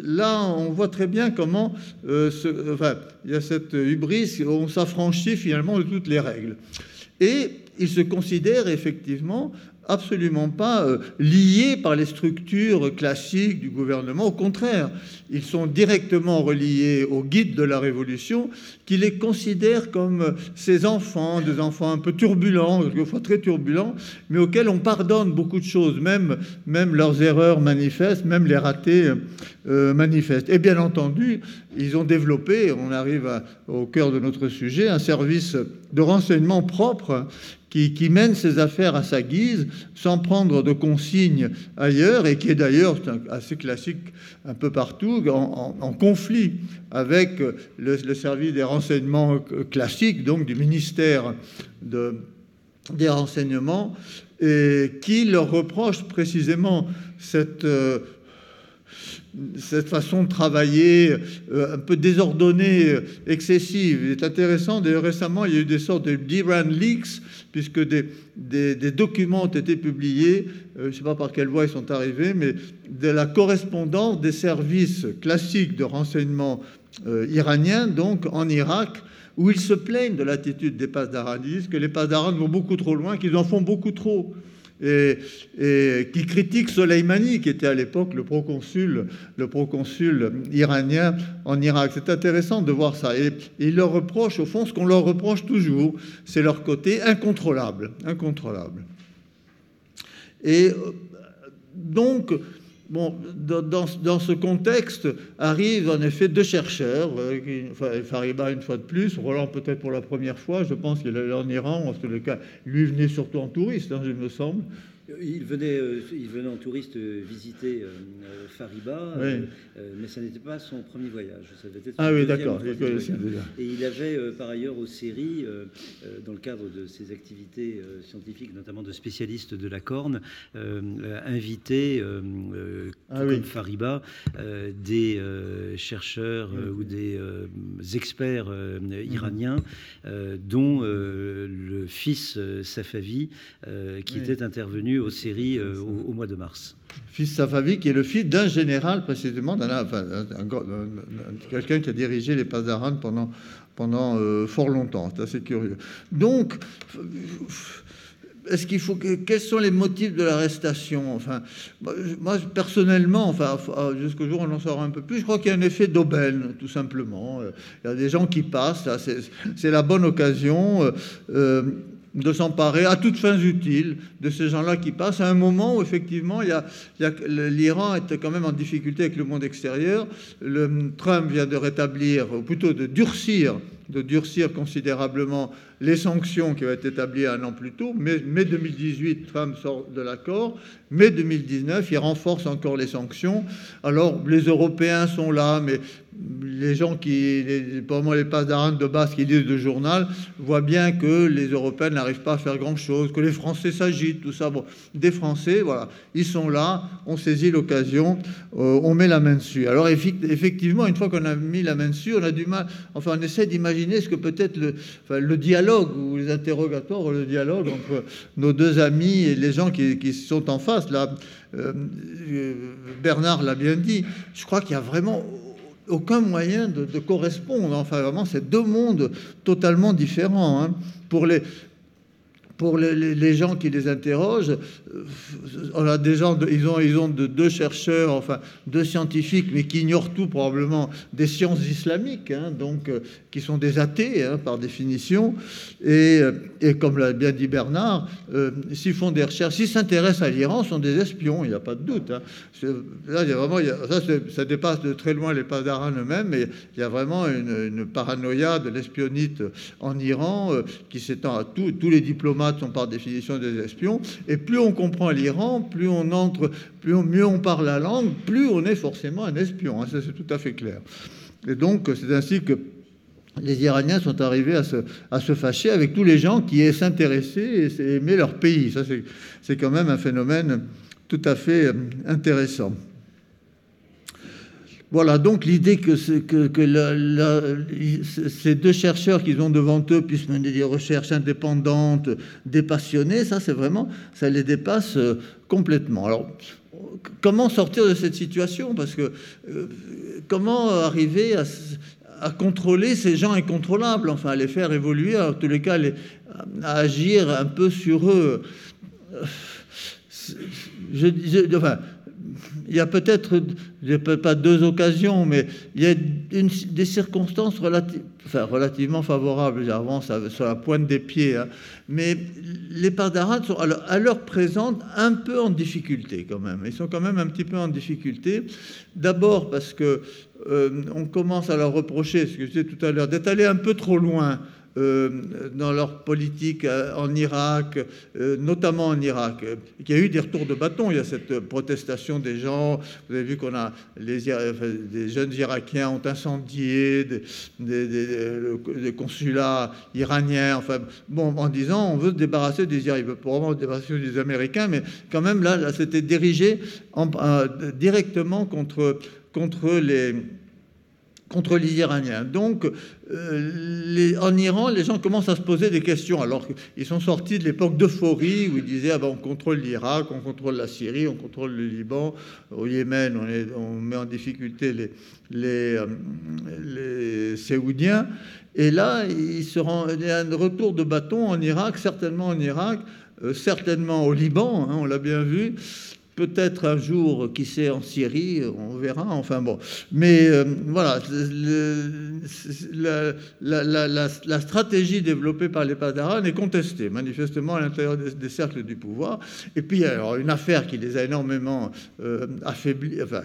là, on voit très bien comment euh, enfin, il y a cette hubris, on s'affranchit finalement de toutes les règles. Et ils se considèrent effectivement absolument pas euh, liés par les structures classiques du gouvernement. Au contraire, ils sont directement reliés au guide de la Révolution, qui les considère comme ses enfants, des enfants un peu turbulents, quelquefois très turbulents, mais auxquels on pardonne beaucoup de choses, même, même leurs erreurs manifestes, même les ratés euh, manifestes. Et bien entendu, ils ont développé, on arrive au cœur de notre sujet, un service de renseignement propre qui, mène ses affaires à sa guise, sans prendre de consignes ailleurs, et qui est d'ailleurs assez classique un peu partout, en, conflit avec le, service des renseignements classiques, donc du ministère des renseignements, et qui leur reproche précisément cette... Euh, cette façon de travailler euh, un peu désordonnée, excessive. Il est intéressant, d'ailleurs récemment, il y a eu des sortes de d'Iran leaks, puisque des, documents ont été publiés, euh, je ne sais pas par quelle voie ils sont arrivés, mais de la correspondance des services classiques de renseignement euh, iraniens, donc en Irak, où ils se plaignent de l'attitude des pasdaradistes, que les pasdaran vont beaucoup trop loin, qu'ils en font beaucoup trop et, qui critique Soleimani, qui était à l'époque le proconsul, iranien en Irak. C'est intéressant de voir ça. Et, il leur reproche, au fond, ce qu'on leur reproche toujours, c'est leur côté incontrôlable, incontrôlable. Et euh, donc, Bon, dans, ce contexte arrivent en effet deux chercheurs, euh, Fariba une fois de plus, Roland peut-être pour la première fois, je pense qu'il est en Iran, en tout cas, lui venait surtout en touriste, hein, il me semble. Il venait, euh, il venait en touriste euh, visiter euh, Fariba, mais ça n'était pas son premier voyage. Ça ah oui, d'accord. Et il avait par ailleurs aux séries, dans le cadre de ses activités scientifiques, notamment de spécialistes de la corne, invité, ah comme Fariba, des chercheurs ou des experts mhm. iraniens, dont le fils Safavi, qui était intervenu aux séries euh, au, mois de mars. Fils Safavi, qui est le fils d'un général, précisément, quelqu'un qui a dirigé les Pazaran pendant, pendant euh, fort longtemps. C'est assez curieux. Donc, est-ce qu'il faut quels sont les motifs de l'arrestation? Enfin, moi personnellement, enfin, jusqu'au jour on en saura un peu plus, je crois qu'il y a un effet d'aubaine, tout simplement. Il y a des gens qui passent, c'est la bonne occasion. Euh, de s'emparer à toutes fins utiles de ces gens-là qui passent à un moment où effectivement l'Iran était quand même en difficulté avec le monde extérieur. Le, Trump vient de rétablir, ou plutôt de durcir, de durcir considérablement les sanctions qui avaient été établies un an plus tôt. Mai 2018, Trump sort de l'accord. Mai 2019, il renforce encore les sanctions. Alors les Européens sont là, mais les gens qui, les, pour moi, les d'Aran de base qui lisent le journal, voient bien que les Européens n'arrivent pas à faire grand-chose, que les Français s'agitent, tout ça. Bon, des Français, voilà, ils sont là, on saisit l'occasion, euh, on met la main dessus. Alors effectivement, une fois qu'on a mis la main dessus, on a du mal, enfin, on essaie d'imaginer ce que peut-être le, le dialogue ou les interrogatoires, ou le dialogue entre nos deux amis et les gens qui, sont en face. Là, euh, Bernard l'a bien dit. Je crois qu'il y a vraiment aucun moyen de, correspondre. Enfin, vraiment, c'est deux mondes totalement différents. Hein. Pour les, pour les, gens qui les interrogent, euh, on a des gens, ils ont, ils ont de, deux chercheurs, enfin deux scientifiques, mais qui ignorent tout probablement des sciences islamiques, hein, donc euh, qui sont des athées hein, par définition. Et, euh, et comme l'a bien dit Bernard, s'ils font des recherches, s'ils s'intéressent à l'Iran, sont des espions, il n'y a pas de doute. Hein. Là, il y a vraiment, ça, dépasse de très loin les Padarans eux-mêmes, mais il y a vraiment une, paranoïa de l'espionnite en Iran qui s'étend à tous les diplomates sont par définition des espions. Et plus on comprend l'Iran, plus on entre, plus mieux on parle la langue, plus on est forcément un espion. Hein, ça, c'est tout à fait clair. Et donc, c'est ainsi que les Iraniens sont arrivés à se, à se fâcher avec tous les gens qui aient s'intéresser et aimer leur pays. Ça, c'est quand même un phénomène tout à fait euh, intéressant. Voilà, donc l'idée que, ces deux chercheurs qu'ils ont devant eux puissent mener des recherches indépendantes, dépassionnées, ça c'est vraiment, ça les dépasse euh, complètement. Alors, comment sortir de cette situation? Parce que euh, comment arriver à, contrôler ces gens incontrôlables, enfin à les faire évoluer, en tous les cas à agir un peu sur eux. Je, enfin, il y a peut-être, pas deux occasions, mais il y a des circonstances relativement favorables. J'avance sur la pointe des pieds. Hein. Mais les d'Arad sont à l'heure présente un peu en difficulté quand même. Ils sont quand même un petit peu en difficulté. D'abord parce que euh, on commence à leur reprocher, ce que je disais tout à l'heure, d'être allé un peu trop loin dans leur politique euh, en Irak, euh, notamment en Irak. Il y a eu des retours de bâton, il y a cette protestation des gens, vous avez vu qu'on a les, des jeunes Irakiens ont incendié des, consulats iraniens, enfin bon, en disant on veut se débarrasser des Irakiens, veut probablement se débarrasser des Américains, mais quand même là, c'était dirigé en, directement contre, contre les contre les Iraniens. Donc, euh, en Iran, les gens commencent à se poser des questions, alors qu'ils sont sortis de l'époque d'euphorie où ils disaient ah ben, on contrôle l'Irak, on contrôle la Syrie, on contrôle le Liban, au Yémen, on, met en difficulté les, les, euh, Séoudiens. Et là, il y a un retour de bâton en Irak, certainement en Irak, euh, certainement au Liban, hein, on l'a bien vu peut-être un jour, qui sait, en Syrie, on verra, enfin bon. Mais euh, voilà, la, stratégie développée par les Padaran est contestée, manifestement, à l'intérieur des, cercles du pouvoir. Et puis, alors, une affaire qui les a énormément euh, affaiblis, enfin,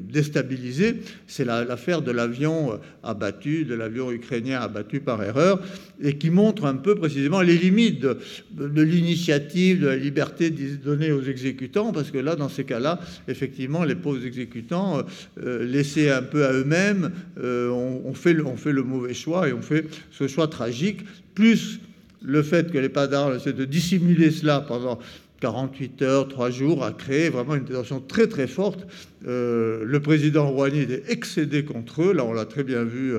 déstabilisés, c'est l'affaire de l'avion abattu, de l'avion ukrainien abattu par erreur, et qui montre un peu précisément les limites de, de l'initiative, de la liberté donnée aux exécutants, parce que là, dans ces cas-là, effectivement, les pauvres exécutants, euh, euh, laissés un peu à eux-mêmes, euh, on, fait le, mauvais choix et on fait ce choix tragique, plus le fait que les Padars essaient de dissimuler cela pendant 48 heures, 3 jours, a créé vraiment une tension très très forte. le président Rouhani est excédé contre eux, là on l'a très bien vu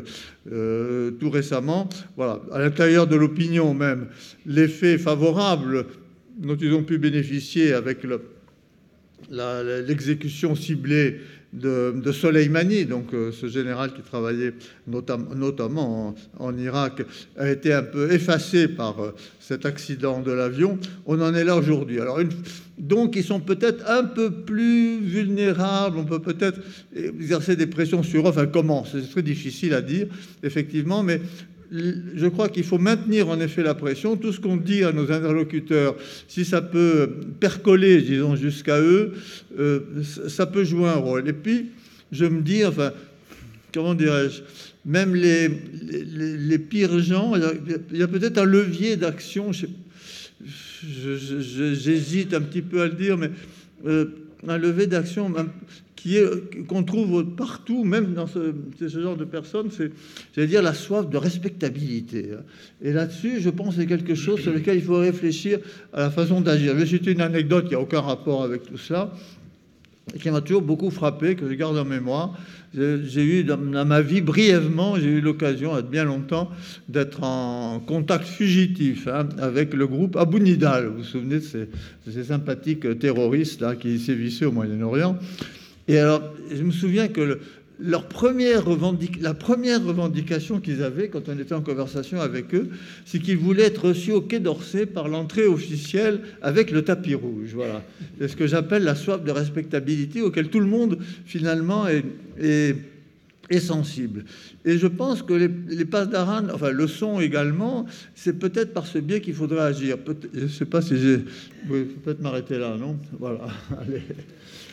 tout récemment. Voilà, à l'intérieur de l'opinion même, l'effet favorable dont ils ont pu bénéficier avec le, l'exécution ciblée de, Soleimani, donc euh, ce général qui travaillait notamment en, Irak, a été un peu effacé par euh, cet accident de l'avion. On en est là aujourd'hui. Alors, donc, ils sont peut-être un peu plus vulnérables. On peut peut-être exercer des pressions sur eux. Enfin, comment? C'est très difficile à dire, effectivement, mais je crois qu'il faut maintenir en effet la pression. Tout ce qu'on dit à nos interlocuteurs, si ça peut percoler, disons, jusqu'à eux, euh, ça peut jouer un rôle. Et puis, je me dis, enfin, comment dirais-je, même les, les, pires gens, il y a, peut-être un levier d'action, j'hésite un petit peu à le dire, mais euh, un levier d'action qu'on trouve partout, même dans ce, genre de personnes, c'est, dire, la soif de respectabilité. Et là-dessus, je pense que c'est quelque chose sur lequel il faut réfléchir à la façon d'agir. Je vais citer une anecdote qui n'a aucun rapport avec tout et qui m'a toujours beaucoup frappé, que je garde en mémoire. J'ai eu dans, ma vie brièvement, j'ai eu l'occasion, il bien longtemps, d'être en contact fugitif hein, avec le groupe Abu Nidal. Vous vous souvenez de ces, de ces sympathiques terroristes là, qui sévissaient au Moyen-Orient et alors, je me souviens que la première revendication qu'ils avaient quand on était en conversation avec eux, c'est qu'ils voulaient être reçus au Quai d'Orsay par l'entrée officielle avec le tapis rouge. Voilà. C'est ce que j'appelle la soif de respectabilité auquel tout le monde, finalement, est, sensible. Et je pense que les, les passes d'Aran, enfin le son également, c'est peut-être par ce biais qu'il faudrait agir. je ne sais pas si j'ai... Oui, peut-être m'arrêter là, non? Voilà. [laughs] Allez.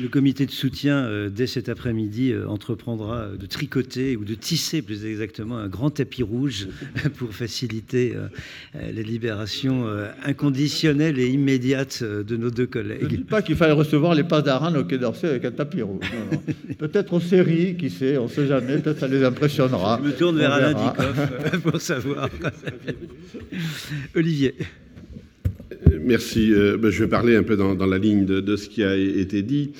Le comité de soutien, euh, dès cet après-midi, euh, entreprendra de tricoter ou de tisser plus exactement un grand tapis rouge [laughs] pour faciliter euh, la libération inconditionnelle et immédiate de nos deux collègues. Je ne dis pas qu'il fallait recevoir les passes d'Aran au Quai d'Orsay avec un tapis rouge. [laughs] peut-être aux séries, qui sait, on ne sait jamais, peut-être ça les impressionnera. Je me tourne vers Alain Dikoff [laughs] pour savoir. Olivier. Merci. Euh, ben, je vais parler un peu dans, la ligne de, ce qui a été dit.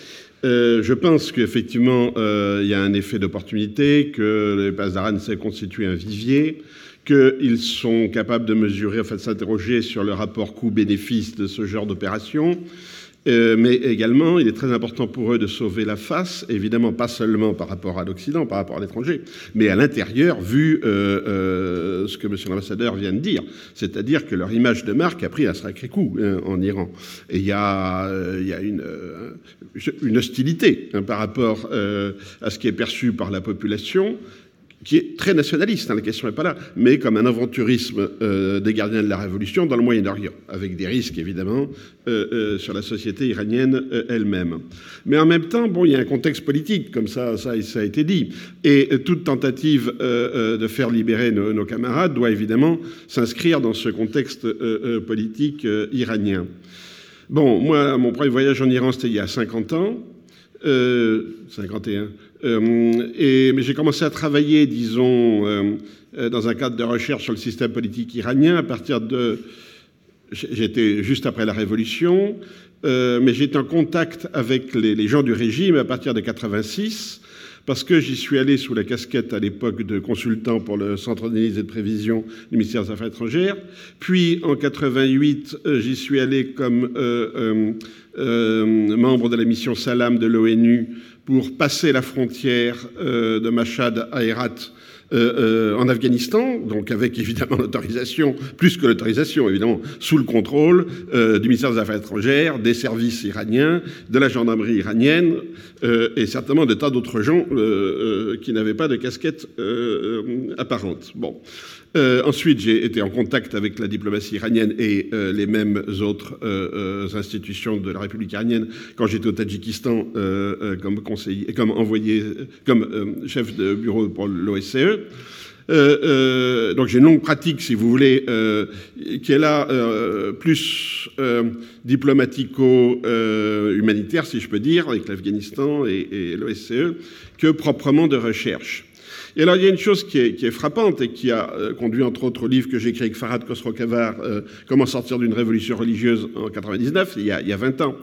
Euh, je pense qu'effectivement, euh, il y a un effet d'opportunité, que les passes d'Aran s'est constitué un vivier, qu'ils sont capables de mesurer, enfin de s'interroger sur le rapport coût-bénéfice de ce genre d'opération, Euh, mais également, il est très important pour eux de sauver la face, évidemment pas seulement par rapport à l'Occident, par rapport à l'étranger, mais à l'intérieur, vu euh, euh, ce que M. l'ambassadeur vient de dire. C'est-à-dire que leur image de marque a pris un sacré coup hein, en Iran. Et il y a, une hostilité hein, par rapport à ce qui est perçu par la population qui est très nationaliste, hein, la question n'est pas là, mais comme un aventurisme euh, des gardiens de la Révolution dans le Moyen-Orient, avec des risques évidemment euh, euh, sur la société iranienne elle-même. Mais en même temps, bon, il y a un contexte politique, comme ça, ça, a été dit, et toute tentative de faire libérer nos, camarades doit évidemment s'inscrire dans ce contexte politique iranien. Bon, moi, mon premier voyage en Iran, c'était il y a 50 ans. 51. Euh, mais j'ai commencé à travailler, disons, euh, dans un cadre de recherche sur le système politique iranien à partir de. J'étais juste après la Révolution, euh, mais j'étais en contact avec les, les, gens du régime à partir de 86, parce que j'y suis allé sous la casquette à l'époque de consultant pour le Centre d'analyse et de prévision du ministère des Affaires étrangères. Puis en 88, j'y suis allé comme membre de la mission Salam de l'ONU pour passer la frontière euh, de Mashhad à Herat euh, euh, en Afghanistan, donc avec évidemment [laughs] l'autorisation, plus que l'autorisation évidemment, sous le contrôle du ministère des Affaires étrangères, des services iraniens, de la gendarmerie iranienne et certainement de tas d'autres gens qui n'avaient pas de casquette apparente. Bon. Euh, ensuite, j'ai été en contact avec la diplomatie iranienne et euh, les mêmes autres euh, institutions de la République iranienne quand j'étais au Tadjikistan comme conseiller, comme envoyé, comme chef de bureau pour l'OSCE. donc j'ai une longue pratique, si vous voulez, qui est là plus diplomatico-humanitaire, si je peux dire, avec l'Afghanistan et, et l'OSCE, que proprement de recherche. Et alors, il y a une chose qui est, frappante et qui a euh, conduit, entre autres, au livre que j'ai écrit avec Farhad Khosrow-Kavar, euh, Comment sortir d'une révolution religieuse en 99, il y a, il y a 20 ans.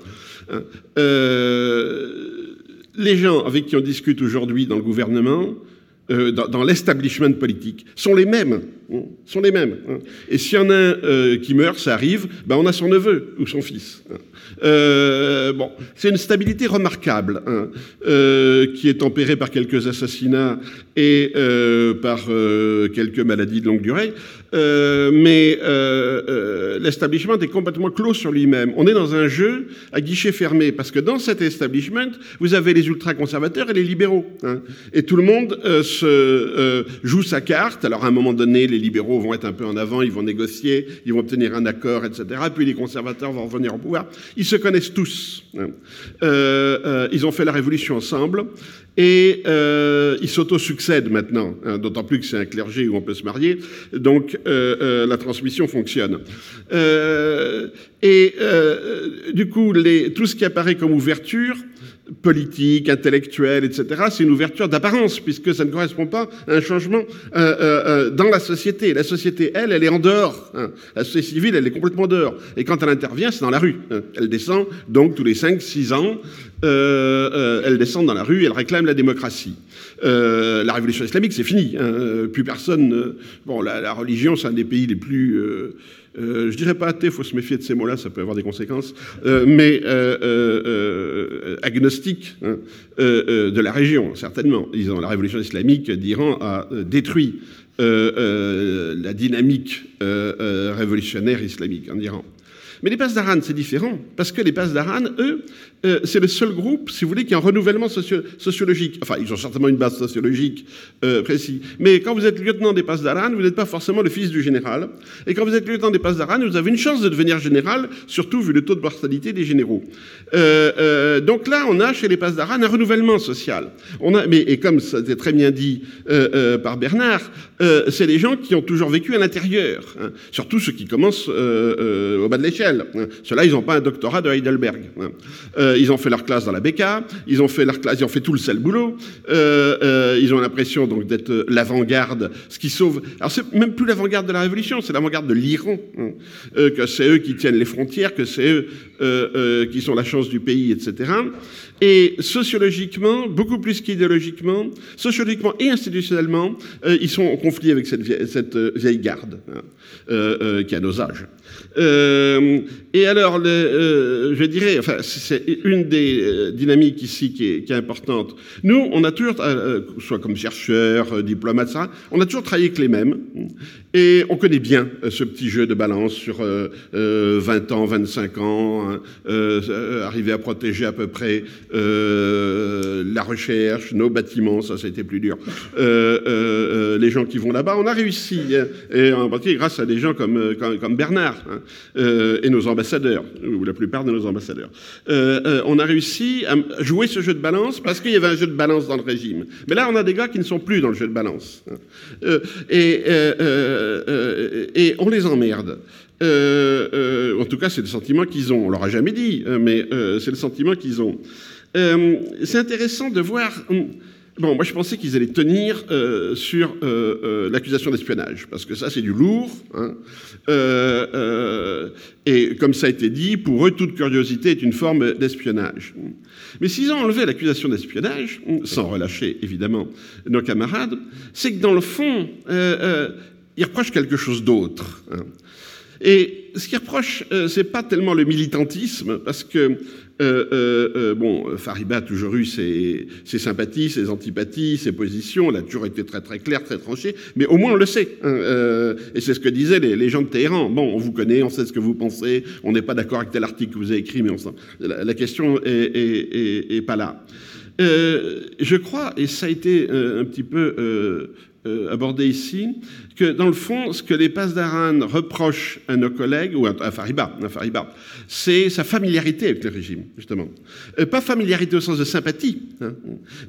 Hein. Euh, les gens avec qui on discute aujourd'hui dans le gouvernement, dans, dans l'establishment politique, sont les mêmes. Hein, sont les mêmes. Hein. Et s'il y en a un qui meurt, ça arrive, ben on a son neveu ou son fils. Euh, bon, c'est une stabilité remarquable hein, euh, qui est tempérée par quelques assassinats et euh, par euh, quelques maladies de longue durée. Euh, mais l'establishment est complètement clos sur lui-même. On est dans un jeu à guichet fermé parce que dans cet establishment, vous avez les ultra-conservateurs et les libéraux. Hein, et tout le monde se joue sa carte. Alors à un moment donné, les libéraux vont être un peu en avant, ils vont négocier, ils vont obtenir un accord, etc. Puis les conservateurs vont revenir au pouvoir. Ils se connaissent tous. Euh, euh, ils ont fait la révolution ensemble et euh, ils s'auto-succèdent maintenant, hein, d'autant plus que c'est un clergé où on peut se marier, donc la transmission fonctionne. et du coup, tout ce qui apparaît comme ouverture, politique, intellectuelle, etc., c'est une ouverture d'apparence, puisque ça ne correspond pas à un changement euh, euh, euh, dans la société. La société, elle, elle est en dehors. Hein. La société civile, elle est complètement dehors. Et quand elle intervient, c'est dans la rue. Hein. Elle descend, donc, tous les 5-6 ans, elle descend dans la rue, elle réclame la démocratie. la révolution islamique, c'est fini. Hein. Plus personne... bon, la, la religion, c'est un des pays les plus euh, je dirais pas athée, il faut se méfier de ces mots-là, ça peut avoir des conséquences, euh, mais euh, agnostique hein, de la région, certainement. Ils la révolution islamique d'Iran a détruit la dynamique révolutionnaire islamique en Iran. Mais les Pasdaran, c'est différent, parce que les Pasdaran, eux, euh, c'est le seul groupe, si vous voulez, qui a un renouvellement sociologique. Enfin, ils ont certainement une base sociologique euh, précise. Mais quand vous êtes lieutenant des Pasdaran, vous n'êtes pas forcément le fils du général. Et quand vous êtes lieutenant des Pasdaran, vous avez une chance de devenir général, surtout vu le taux de mortalité des généraux. Euh, donc là, on a chez les Pasdaran un renouvellement social. On a, mais, et comme ça a été très bien dit par Bernard, c'est des gens qui ont toujours vécu à l'intérieur, hein. surtout ceux qui commencent au bas de l'échelle. Hein. Ceux-là, ils n'ont pas un doctorat de Heidelberg. Hein. Euh, ils ont fait leur classe dans la BK, ils ont fait leur classe, ils ont fait tout le sale boulot. Euh, euh, ils ont l'impression donc d'être l'avant-garde, ce qui sauve. Alors c'est même plus l'avant-garde de la Révolution, c'est l'avant-garde de l'Iran. Hein. que c'est eux qui tiennent les frontières, que c'est eux qui sont la chance du pays, etc. Et sociologiquement, beaucoup plus qu'idéologiquement, sociologiquement et institutionnellement, ils sont en conflit avec cette vieille, cette vieille garde qui a nos âges. Et alors, le, je dirais, enfin, c'est une des dynamiques ici qui est, qui est, importante. Nous, on a toujours, soit comme chercheurs, diplomates, ça, on a toujours travaillé avec les mêmes. Et on connaît bien ce petit jeu de balance sur 20 ans, 25 ans, hein, arriver à protéger à peu près la recherche, nos bâtiments, ça, été plus dur. les gens qui vont là-bas, on a réussi, hein, et en particulier grâce à des gens comme, comme, Bernard hein, et nos ambassadeurs, ou la plupart de nos ambassadeurs. on a réussi à jouer ce jeu de balance parce qu'il y avait un jeu de balance dans le régime. Mais là, on a des gars qui ne sont plus dans le jeu de balance. et, et on les emmerde. en tout cas, c'est le sentiment qu'ils ont. On leur a jamais dit, mais c'est le sentiment qu'ils ont. c'est intéressant de voir. Hum, Bon, moi je pensais qu'ils allaient tenir euh, sur euh, euh, l'accusation d'espionnage, parce que ça c'est du lourd. Hein. et comme ça a été dit, pour eux, toute curiosité est une forme d'espionnage. Mais s'ils ont enlevé l'accusation d'espionnage, sans relâcher évidemment nos camarades, c'est que dans le fond, ils reprochent quelque chose d'autre. Hein. Et ce qu'ils reprochent, c'est pas tellement le militantisme, parce que euh, euh, euh, bon, Fariba a toujours eu ses, sympathies, ses antipathies, ses positions. Elle a toujours été très très claire, très tranchée. Mais au moins on le sait. Hein, et c'est ce que disaient les, gens de Téhéran. Bon, on vous connaît, on sait ce que vous pensez. On n'est pas d'accord avec tel article que vous avez écrit, mais on la, question est, pas là. je crois, et ça a été un petit peu euh, abordé ici, que dans le fond, ce que les Pasdaran reprochent à nos collègues, ou à, Fariba, Fariba c'est sa familiarité avec le régime, justement. Euh, pas familiarité au sens de sympathie, hein,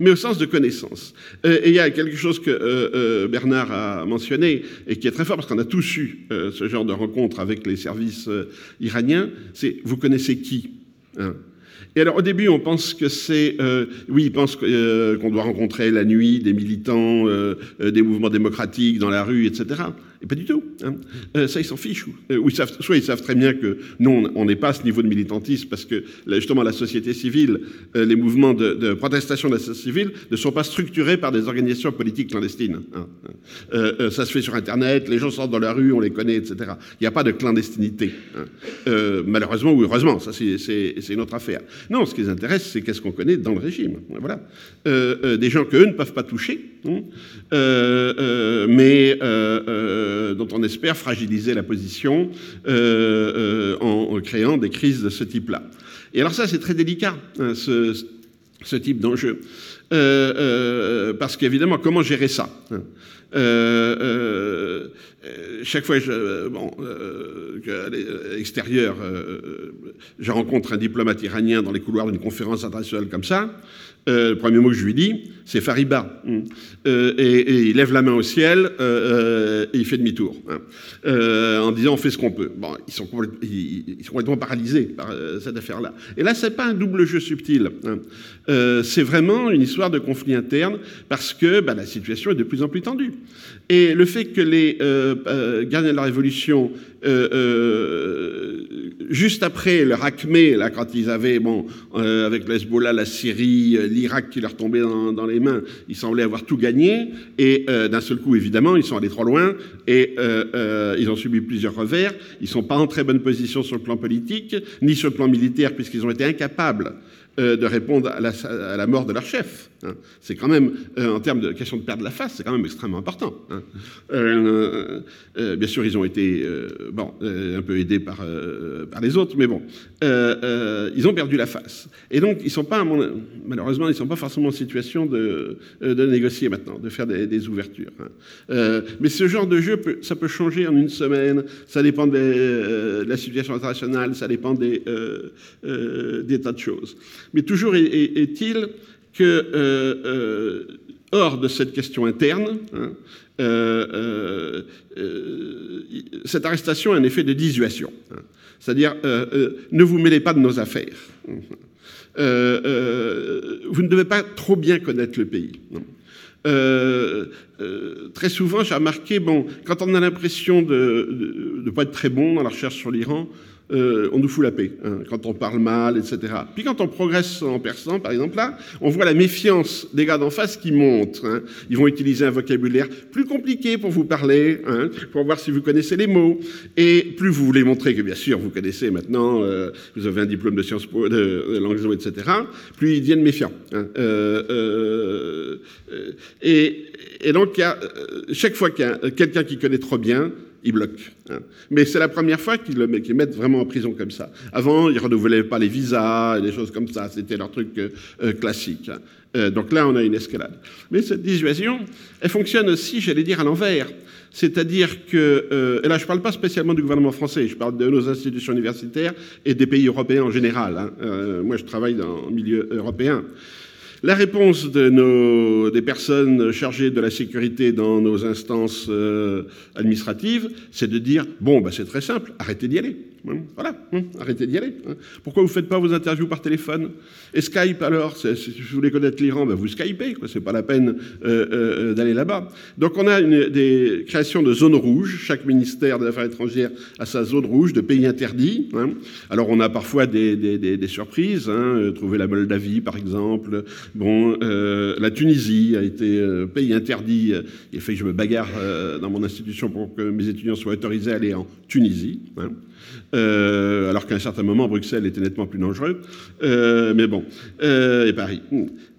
mais au sens de connaissance. Euh, et il y a quelque chose que Bernard a mentionné, et qui est très fort, parce qu'on a tous eu ce genre de rencontre avec les services iraniens, c'est vous connaissez qui hein? Et alors au début, on pense que c'est, euh, oui, ils pensent euh, qu'on doit rencontrer la nuit des militants, euh, des mouvements démocratiques dans la rue, etc. Et pas du tout. Hein. Euh, ça, ils s'en fichent. Euh, ou ils savent, soit ils savent très bien que non, on n'est pas à ce niveau de militantisme parce que justement la société civile, euh, les mouvements de, protestation de la société civile ne sont pas structurés par des organisations politiques clandestines. Hein. ça se fait sur Internet, les gens sortent dans la rue, on les connaît, etc. Il n'y a pas de clandestinité. Hein. malheureusement ou heureusement, ça c'est une autre affaire. Non, ce qui les intéresse, c'est qu'est-ce qu'on connaît dans le régime. Voilà. des gens qu'eux ne peuvent pas toucher, mais euh, dont on espère fragiliser la position euh, euh, en, créant des crises de ce type-là. Et alors ça, c'est très délicat, hein, ce, type d'enjeu. parce qu'évidemment, comment gérer ça hein chaque fois je, bon, à l'extérieur, je rencontre un diplomate iranien dans les couloirs d'une conférence internationale comme ça, le premier mot que je lui dis, c'est Fariba. Mm. Euh, et, il lève la main au ciel euh, euh, et il fait demi-tour, hein. en disant on fait ce qu'on peut. Bon, ils sont, complètement, paralysés par cette affaire-là. Et là, c'est pas un double jeu subtil. Hein. c'est vraiment une histoire de conflit interne parce que bah, la situation est de plus en plus tendue. Et le fait que les gardiens de la Révolution juste après leur acmé, là, quand ils avaient, bon, avec l'Hezbollah, la Syrie, l'Irak qui leur tombait dans les mains, ils semblaient avoir tout gagné, et euh, d'un seul coup, évidemment, ils sont allés trop loin, et euh, euh, ils ont subi plusieurs revers. Ils ne sont pas en très bonne position sur le plan politique, ni sur le plan militaire, puisqu'ils ont été incapables de répondre à la, mort de leur chef. Hein. C'est quand même, en termes de question de perdre la face, c'est quand même extrêmement important. Hein. bien sûr, ils ont été bon, un peu aidés par, les autres, mais bon, ils ont perdu la face. Et donc, ils sont pas, malheureusement, ils ne sont pas forcément en situation de, négocier maintenant, de faire des, ouvertures. Hein. mais ce genre de jeu, ça peut changer en une semaine, ça dépend de, la situation internationale, ça dépend des tas de choses. Mais toujours est-il que, euh, euh, hors de cette question interne, hein, euh, cette arrestation a un effet de dissuasion. Hein. C'est-à-dire, ne vous mêlez pas de nos affaires. vous ne devez pas trop bien connaître le pays. très souvent, j'ai remarqué, bon, quand on a l'impression de ne pas être très bon dans la recherche sur l'Iran, euh, on nous fout la paix, hein, quand on parle mal, etc. Puis quand on progresse en persan, par exemple, là, on voit la méfiance des gars d'en face qui monte. Hein. Ils vont utiliser un vocabulaire plus compliqué pour vous parler, hein, pour voir si vous connaissez les mots. Et plus vous voulez montrer que, bien sûr, vous connaissez maintenant, euh, vous avez un diplôme de sciences de, de etc., plus ils deviennent méfiants. Hein. Euh, euh, et, et, donc, a, chaque fois qu'il y a quelqu'un qui connaît trop bien, ils bloquent. Hein. Mais c'est la première fois qu'ils mettent vraiment en prison comme ça. Avant, ils ne renouvelaient pas les visas et des choses comme ça. C'était leur truc euh, euh, classique. Hein. Euh, donc là, on a une escalade. Mais cette dissuasion, elle fonctionne aussi, j'allais dire, à l'envers. C'est-à-dire que, et là je ne parle pas spécialement du gouvernement français, je parle de nos institutions universitaires et des pays européens en général. Hein. Moi je travaille dans le milieu européen. La réponse de nos, des personnes chargées de la sécurité dans nos instances euh, administratives, c'est de dire bon, bah, c'est très simple, arrêtez d'y aller. Voilà, hein, arrêtez d'y aller. Hein. Pourquoi vous ne faites pas vos interviews par téléphone? Et Skype alors Si vous voulez connaître l'Iran, ben vous Skypez, ce n'est pas la peine euh, euh, d'aller là-bas. Donc on a des créations de zones rouges. Chaque ministère des Affaires étrangères a sa zone rouge de pays interdits. Hein. Alors on a parfois des, surprises. Hein. Trouver la Moldavie, par exemple. Bon, euh, la Tunisie a été euh, pays interdit. Il a fait que je me bagarre euh, dans mon institution pour que mes étudiants soient autorisés à aller en Tunisie. Euh, alors qu'à un certain moment, Bruxelles était nettement plus dangereux. Euh, mais bon, euh, et Paris.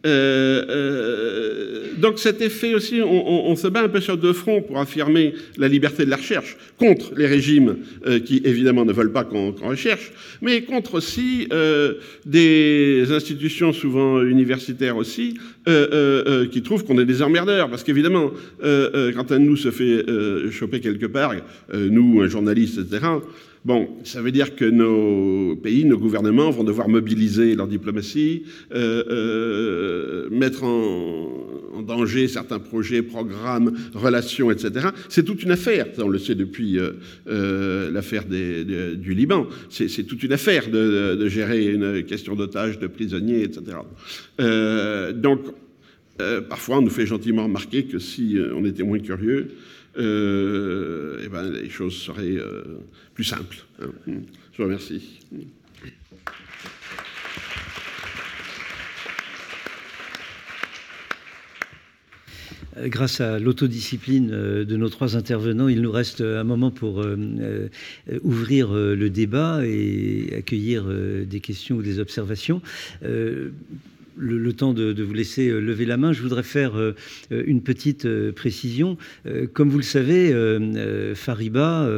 Euh, donc cet effet aussi, on, se bat un peu sur deux fronts pour affirmer la liberté de la recherche contre les régimes qui évidemment ne veulent pas qu'on qu recherche, mais contre aussi des institutions souvent universitaires aussi qui trouvent qu'on est des emmerdeurs, parce qu'évidemment quand un de nous se fait choper quelque part, nous, un journaliste, etc. Bon, ça veut dire que nos pays, nos gouvernements vont devoir mobiliser leur diplomatie, euh, euh, mettre en, danger certains projets, programmes, relations, etc. C'est toute une affaire, on le sait depuis euh, l'affaire du Liban. C'est toute une affaire de, de gérer une question d'otages, de prisonniers, etc. Donc, parfois, on nous fait gentiment remarquer que si on était moins curieux, euh, eh ben, les choses seraient euh, plus simples. Hein. Je vous remercie. Grâce à l'autodiscipline de nos trois intervenants, il nous reste un moment pour ouvrir le débat et accueillir des questions ou des observations le, temps de, vous laisser euh, lever la main, je voudrais faire euh, une petite euh, précision. Comme vous le savez, Fariba,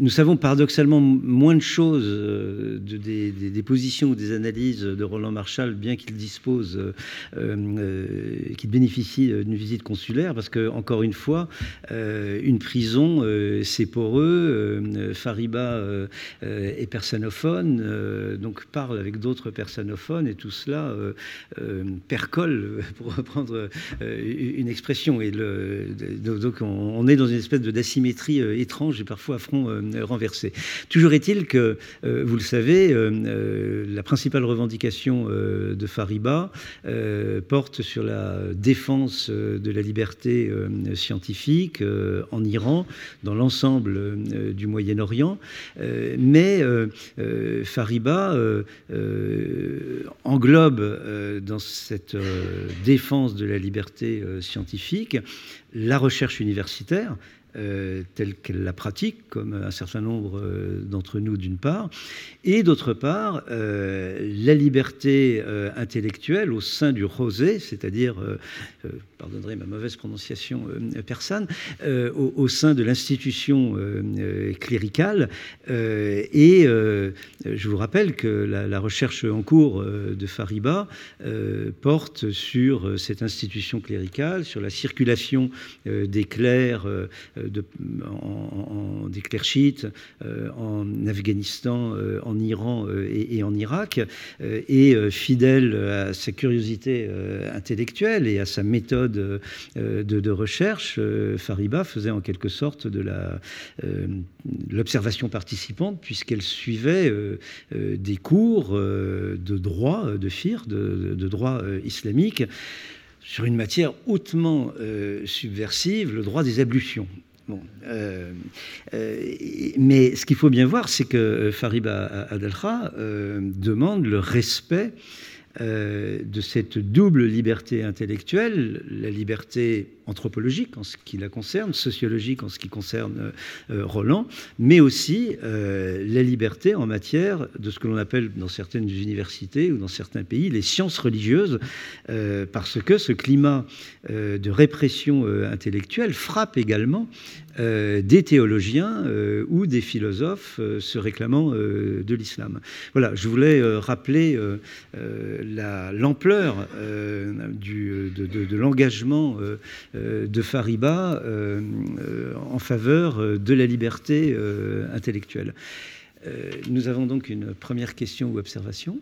nous savons paradoxalement moins de choses de, des, positions ou des analyses de Roland Marshall, bien qu'il dispose, qu'il bénéficie d'une visite consulaire, parce que, encore une fois, une prison, c'est pour eux. Fariba est persanophone, donc parle avec d'autres personophones, et tout cela euh, percole, [laughs] pour reprendre euh, une expression. Et donc on, est dans une espèce d'asymétrie euh, étrange et parfois à front renversé. Toujours est-il que, vous le savez, la principale revendication de Fariba porte sur la défense de la liberté scientifique en Iran, dans l'ensemble du Moyen-Orient. mais Fariba englobe dans cette euh, défense de la liberté euh, scientifique la recherche universitaire, euh, telle qu'elle la pratique, comme un certain nombre euh, d'entre nous d'une part, et d'autre part euh, la liberté intellectuelle au sein du rosé, c'est-à-dire, pardonnerez ma mauvaise prononciation persane, au, sein de l'institution cléricale. et je vous rappelle que la, recherche en cours de Fariba porte sur cette institution cléricale, sur la circulation des clercs en, en, des euh, en Afghanistan, euh, en Iran euh, et, en Irak, et fidèle à sa curiosité intellectuelle et à sa méthode de, recherche, Fariba faisait en quelque sorte de l'observation participante puisqu'elle suivait des cours de droit, de FIR, de, droit islamique sur une matière hautement subversive, le droit des ablutions. Bon, mais ce qu'il faut bien voir, c'est que Fariba Adelkha demande le respect de cette double liberté intellectuelle, la liberté anthropologique en ce qui la concerne, sociologique en ce qui concerne euh, Roland, mais aussi euh, la liberté en matière de ce que l'on appelle dans certaines universités ou dans certains pays les sciences religieuses, euh, parce que ce climat de répression intellectuelle frappe également des théologiens ou des philosophes se réclamant de l'islam. Voilà, je voulais rappeler l'ampleur de, l'engagement euh, de Fariba euh, euh, en faveur de la liberté intellectuelle. nous avons donc une première question ou observation.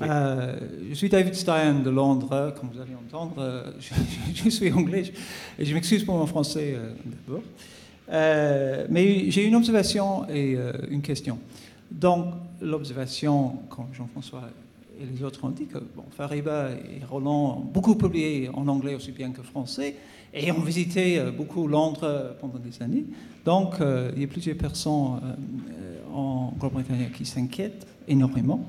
Je suis David Stein de Londres, comme vous allez entendre. je, suis anglais et je m'excuse pour mon français d'abord. mais j'ai une observation et une question. Donc, l'observation, comme Jean-François et les autres ont dit que Fariba et Roland ont beaucoup publié en anglais aussi bien que français et ont visité euh, beaucoup Londres pendant des années. Donc, euh, il y a plusieurs personnes euh, en Grande-Bretagne qui s'inquiètent énormément.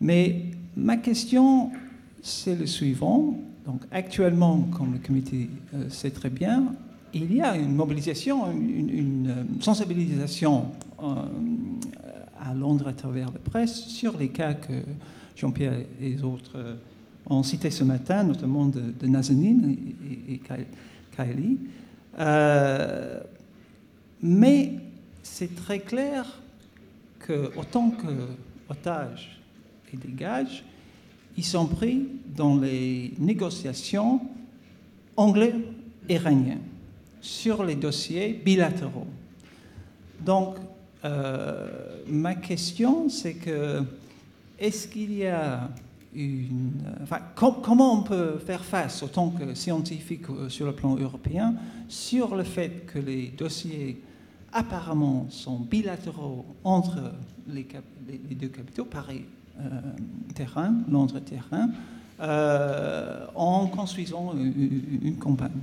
Mais ma question, c'est le suivant. Donc, actuellement, comme le comité sait très bien, il y a une mobilisation, une, sensibilisation à Londres à travers la presse sur les cas que Jean-Pierre et les autres euh, ont cités ce matin, notamment de, de Nazanin et, et Kylie. Euh, mais c'est très clair que, autant qu'otages et des gages, ils sont pris dans les négociations anglais-iraniennes sur les dossiers bilatéraux. Donc, euh, ma question, c'est que est-ce qu'il y a une. Enfin, comment on peut faire face, autant que scientifique euh, sur le plan européen, sur le fait que les dossiers apparemment sont bilatéraux entre les, deux capitaux, Paris euh, terrain, Londres terrain, en construisant une campagne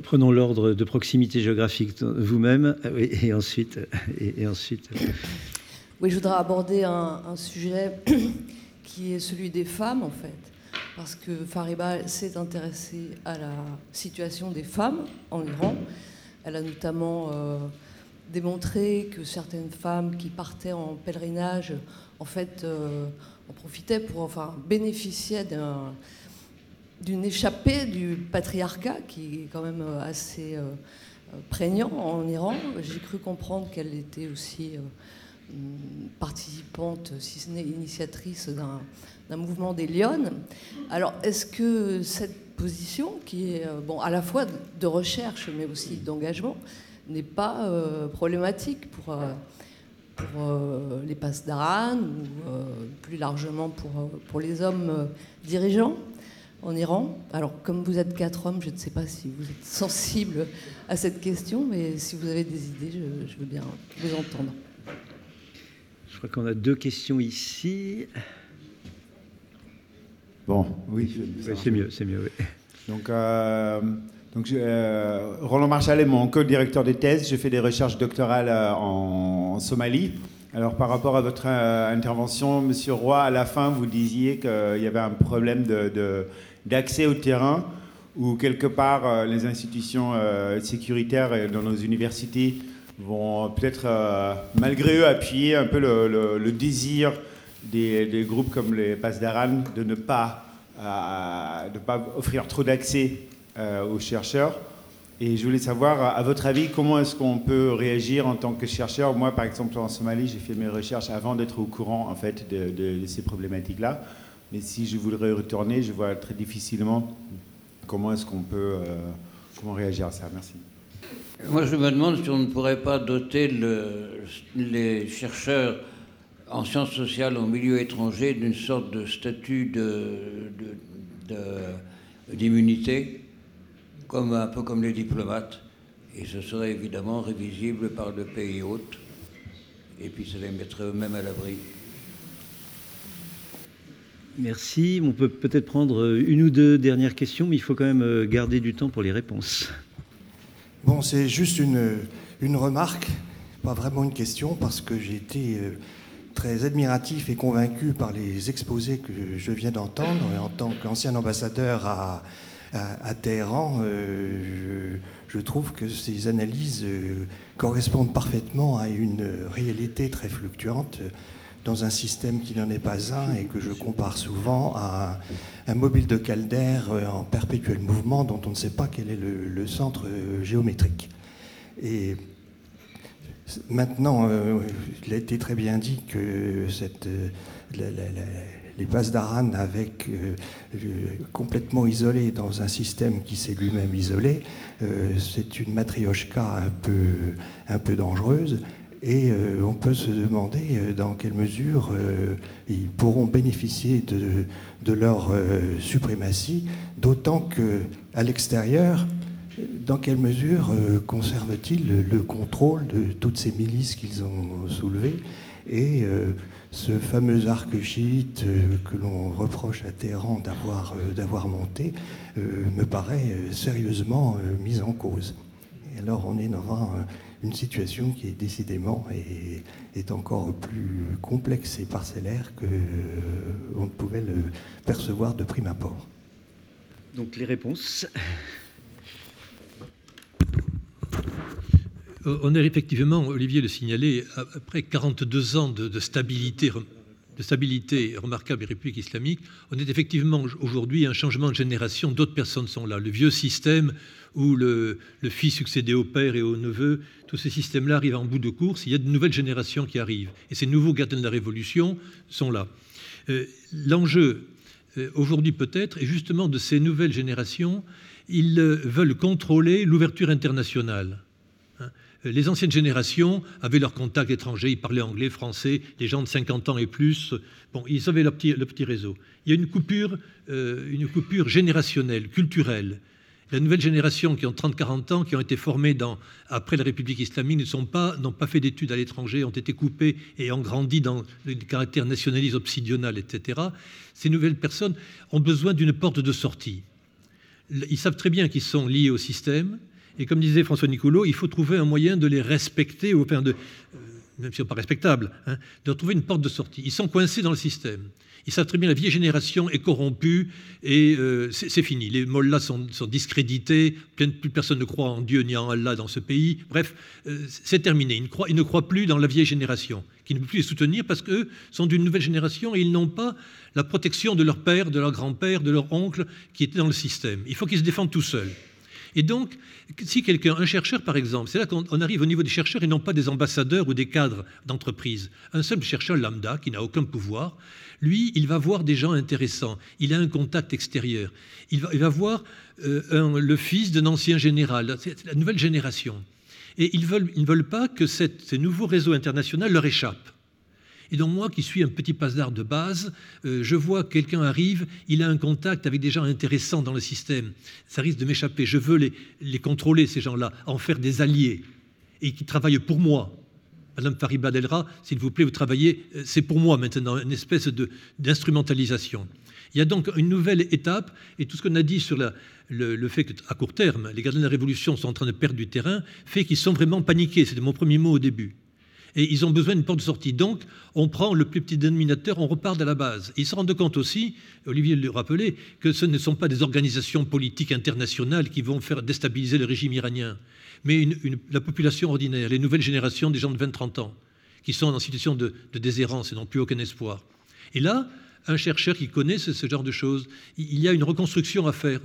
Prenons l'ordre de proximité géographique vous-même et, ensuite, et, ensuite. Oui, je voudrais aborder un, sujet [coughs] qui est celui des femmes en fait, parce que Fariba s'est intéressée à la situation des femmes en Iran. Elle a notamment euh, démontré que certaines femmes qui partaient en pèlerinage, en fait, euh, en profitaient pour, enfin, bénéficiaient d'un d'une échappée du patriarcat qui est quand même euh, assez prégnant en Iran. J'ai cru comprendre qu'elle était aussi participante, si ce n'est initiatrice d'un mouvement des Lyonnes. Alors, est-ce que cette position, qui est bon, à la fois de recherche mais aussi d'engagement, n'est pas problématique pour, pour les passes d'Aran ou plus largement pour, les hommes dirigeants en Iran. Alors, comme vous êtes quatre hommes, je ne sais pas si vous êtes [laughs] sensible à cette question, mais si vous avez des idées, je, veux bien vous entendre. Je crois qu'on a deux questions ici. Bon, oui. c'est mieux, c'est mieux. Oui. Donc, euh, donc euh, Roland Marchal est mon co-directeur de thèse. J'ai fait des recherches doctorales euh, en, Somalie. Alors, par rapport à votre intervention, Monsieur Roy, à la fin, vous disiez qu'il y avait un problème de d'accès au terrain où quelque part les institutions sécuritaires dans nos universités vont peut-être malgré eux appuyer un peu le, désir des, groupes comme les Pasdaran de ne pas, de pas offrir trop d'accès aux chercheurs. Et je voulais savoir, à votre avis, comment est-ce qu'on peut réagir en tant que chercheur? Moi, par exemple, en Somalie, j'ai fait mes recherches avant d'être au courant en fait de ces problématiques-là. Mais si je voudrais retourner, je vois très difficilement comment est-ce qu'on peut euh, comment réagir à ça. Merci. Moi, je me demande si on ne pourrait pas doter les chercheurs en sciences sociales au milieu étranger d'une sorte de statut d'immunité, comme, un peu comme les diplomates. Et ce serait évidemment révisible par le pays hôte. Et puis ça les mettrait eux-mêmes à l'abri. Merci. On peut peut-être prendre une ou deux dernières questions, mais il faut quand même garder du temps pour les réponses. Bon, c'est juste une, une remarque, pas vraiment une question, parce que j'ai été très admiratif et convaincu par les exposés que je viens d'entendre. En tant qu'ancien ambassadeur à, Téhéran, euh, je, trouve que ces analyses euh, correspondent parfaitement à une réalité très fluctuante dans un système qui n'en est pas un et que je compare souvent à un, mobile de Calder euh, en perpétuel mouvement dont on ne sait pas quel est le, le centre géométrique. Et Maintenant, euh, il a été très bien dit que euh, les bases d'Aran, euh, complètement isolées dans un système qui s'est lui-même isolé, c'est une matrioshka un peu, dangereuse. Et on peut se demander dans quelle mesure ils pourront bénéficier de leur suprématie, d'autant qu'à l'extérieur, dans quelle mesure euh, conserve-t-il le, contrôle de toutes ces milices qu'ils ont soulevées et euh, ce fameux arc chiite euh, que l'on reproche à Téhéran d'avoir monté me paraît sérieusement mis en cause. Et alors on est dans une situation qui est décidément est, est encore plus complexe et parcellaire que on ne pouvait le percevoir de prime abord. Donc les réponses. On est effectivement, Olivier le signalait, après 42 ans de, stabilité, de stabilité remarquable et République islamique, on est effectivement aujourd'hui un changement de génération. D'autres personnes sont là. Le vieux système où le, fils succédait au père et au neveu, tous ces systèmes-là arrivent en bout de course. Il y a de nouvelles générations qui arrivent. Et ces nouveaux gardiens de la Révolution sont là. Euh, l'enjeu, euh, aujourd'hui peut-être, est justement de ces nouvelles générations. Ils veulent contrôler l'ouverture internationale les anciennes générations avaient leurs contacts étrangers, ils parlaient anglais, français, les gens de 50 ans et plus, bon, ils avaient leur petit, le petit réseau. Il y a une coupure, euh, une coupure générationnelle, culturelle. La nouvelle génération qui ont 30-40 ans, qui ont été formées dans, après la République islamique, ne pas, n'ont pas fait d'études à l'étranger, ont été coupées et ont grandi dans le caractère nationaliste obsidional, etc. Ces nouvelles personnes ont besoin d'une porte de sortie. Ils savent très bien qu'ils sont liés au système, et comme disait François Nicolau, il faut trouver un moyen de les respecter, au de, euh, même ne sont pas respectables, hein, de trouver une porte de sortie. Ils sont coincés dans le système. Ils savent très bien la vieille génération est corrompue et euh, c'est fini. Les mollahs sont, discrédités, plus personne ne croit en Dieu ni en Allah dans ce pays. Bref, euh, c'est terminé. Ne, ils ne, croient, plus dans la vieille génération, qui ne peut plus les soutenir parce qu'eux sont d'une nouvelle génération et ils n'ont pas la protection de leur père, de leur grand-père, de leur oncle qui était dans le système. Il faut qu'ils se défendent tout seuls. Et donc, si quelqu'un, un chercheur par exemple, c'est là qu'on arrive au niveau des chercheurs et non pas des ambassadeurs ou des cadres d'entreprise. Un simple chercheur lambda qui n'a aucun pouvoir, lui, il va voir des gens intéressants. Il a un contact extérieur. Il va, voir euh, le fils d'un ancien général. La nouvelle génération. Et ils, ne veulent pas que ces nouveaux réseaux internationaux leur échappent. Et donc moi qui suis un petit passe-d'art de base, euh, je vois quelqu'un arrive, il a un contact avec des gens intéressants dans le système. Ça risque de m'échapper. Je veux les, les contrôler, ces gens-là, en faire des alliés et qui travaillent pour moi. Madame Fariba Delra, s'il vous plaît, vous travaillez, euh, c'est pour moi maintenant, une espèce d'instrumentalisation. Il y a donc une nouvelle étape, et tout ce qu'on a dit sur le, fait qu'à court terme, les gardiens de la Révolution sont en train de perdre du terrain, fait qu'ils sont vraiment paniqués. C'était mon premier mot au début et ils ont besoin d'une porte de sortie. Donc, on prend le plus petit dénominateur, on repart de la base. ils se rendent compte aussi, Olivier le rappelait, que ce ne sont pas des organisations politiques internationales qui vont faire déstabiliser le régime iranien, mais la population ordinaire, les nouvelles générations des gens de 20-30 ans, qui sont en situation de, déshérence et n'ont plus aucun espoir. Et là, un chercheur qui connaît ce genre de choses, il y a une reconstruction à faire.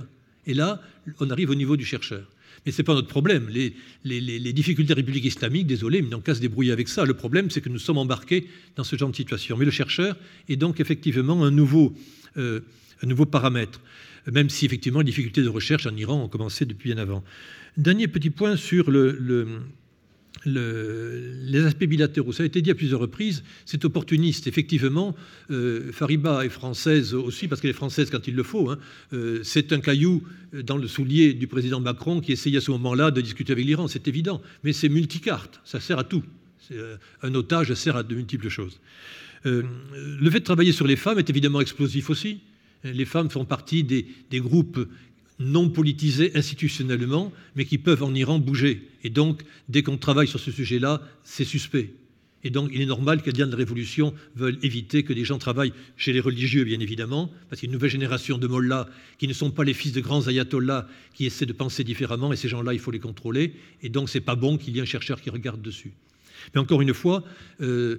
Et là, on arrive au niveau du chercheur. Mais ce n'est pas notre problème. Les, les, difficultés républiques islamiques, désolé, mais on qu'à se débrouiller avec ça. Le problème, c'est que nous sommes embarqués dans ce genre de situation. Mais le chercheur est donc effectivement un nouveau, euh, un nouveau paramètre, même si effectivement les difficultés de recherche en Iran ont commencé depuis bien avant. Dernier petit point sur le, les aspects bilatéraux. Ça a été dit à plusieurs reprises, c'est opportuniste. Effectivement, euh, Fariba est française aussi, parce qu'elle est française quand il le faut. Hein. Euh, c'est un caillou dans le soulier du président Macron qui essayait à ce moment-là de discuter avec l'Iran, c'est évident. Mais c'est multicarte, ça sert à tout. un otage sert à de multiples choses. le fait de travailler sur les femmes est évidemment explosif aussi. Les femmes font partie des groupes non politisés institutionnellement, mais qui peuvent en Iran bouger. Et donc, dès qu'on travaille sur ce sujet-là, c'est suspect. Et donc, il est normal les de la Révolution veulent éviter que des gens travaillent chez les religieux, bien évidemment, parce qu'il y a une nouvelle génération de mollahs qui ne sont pas les fils de grands ayatollahs qui essaient de penser différemment, et ces gens-là, il faut les contrôler. Et donc, c'est pas bon qu'il y ait un chercheur qui regarde dessus. Mais encore une fois, euh,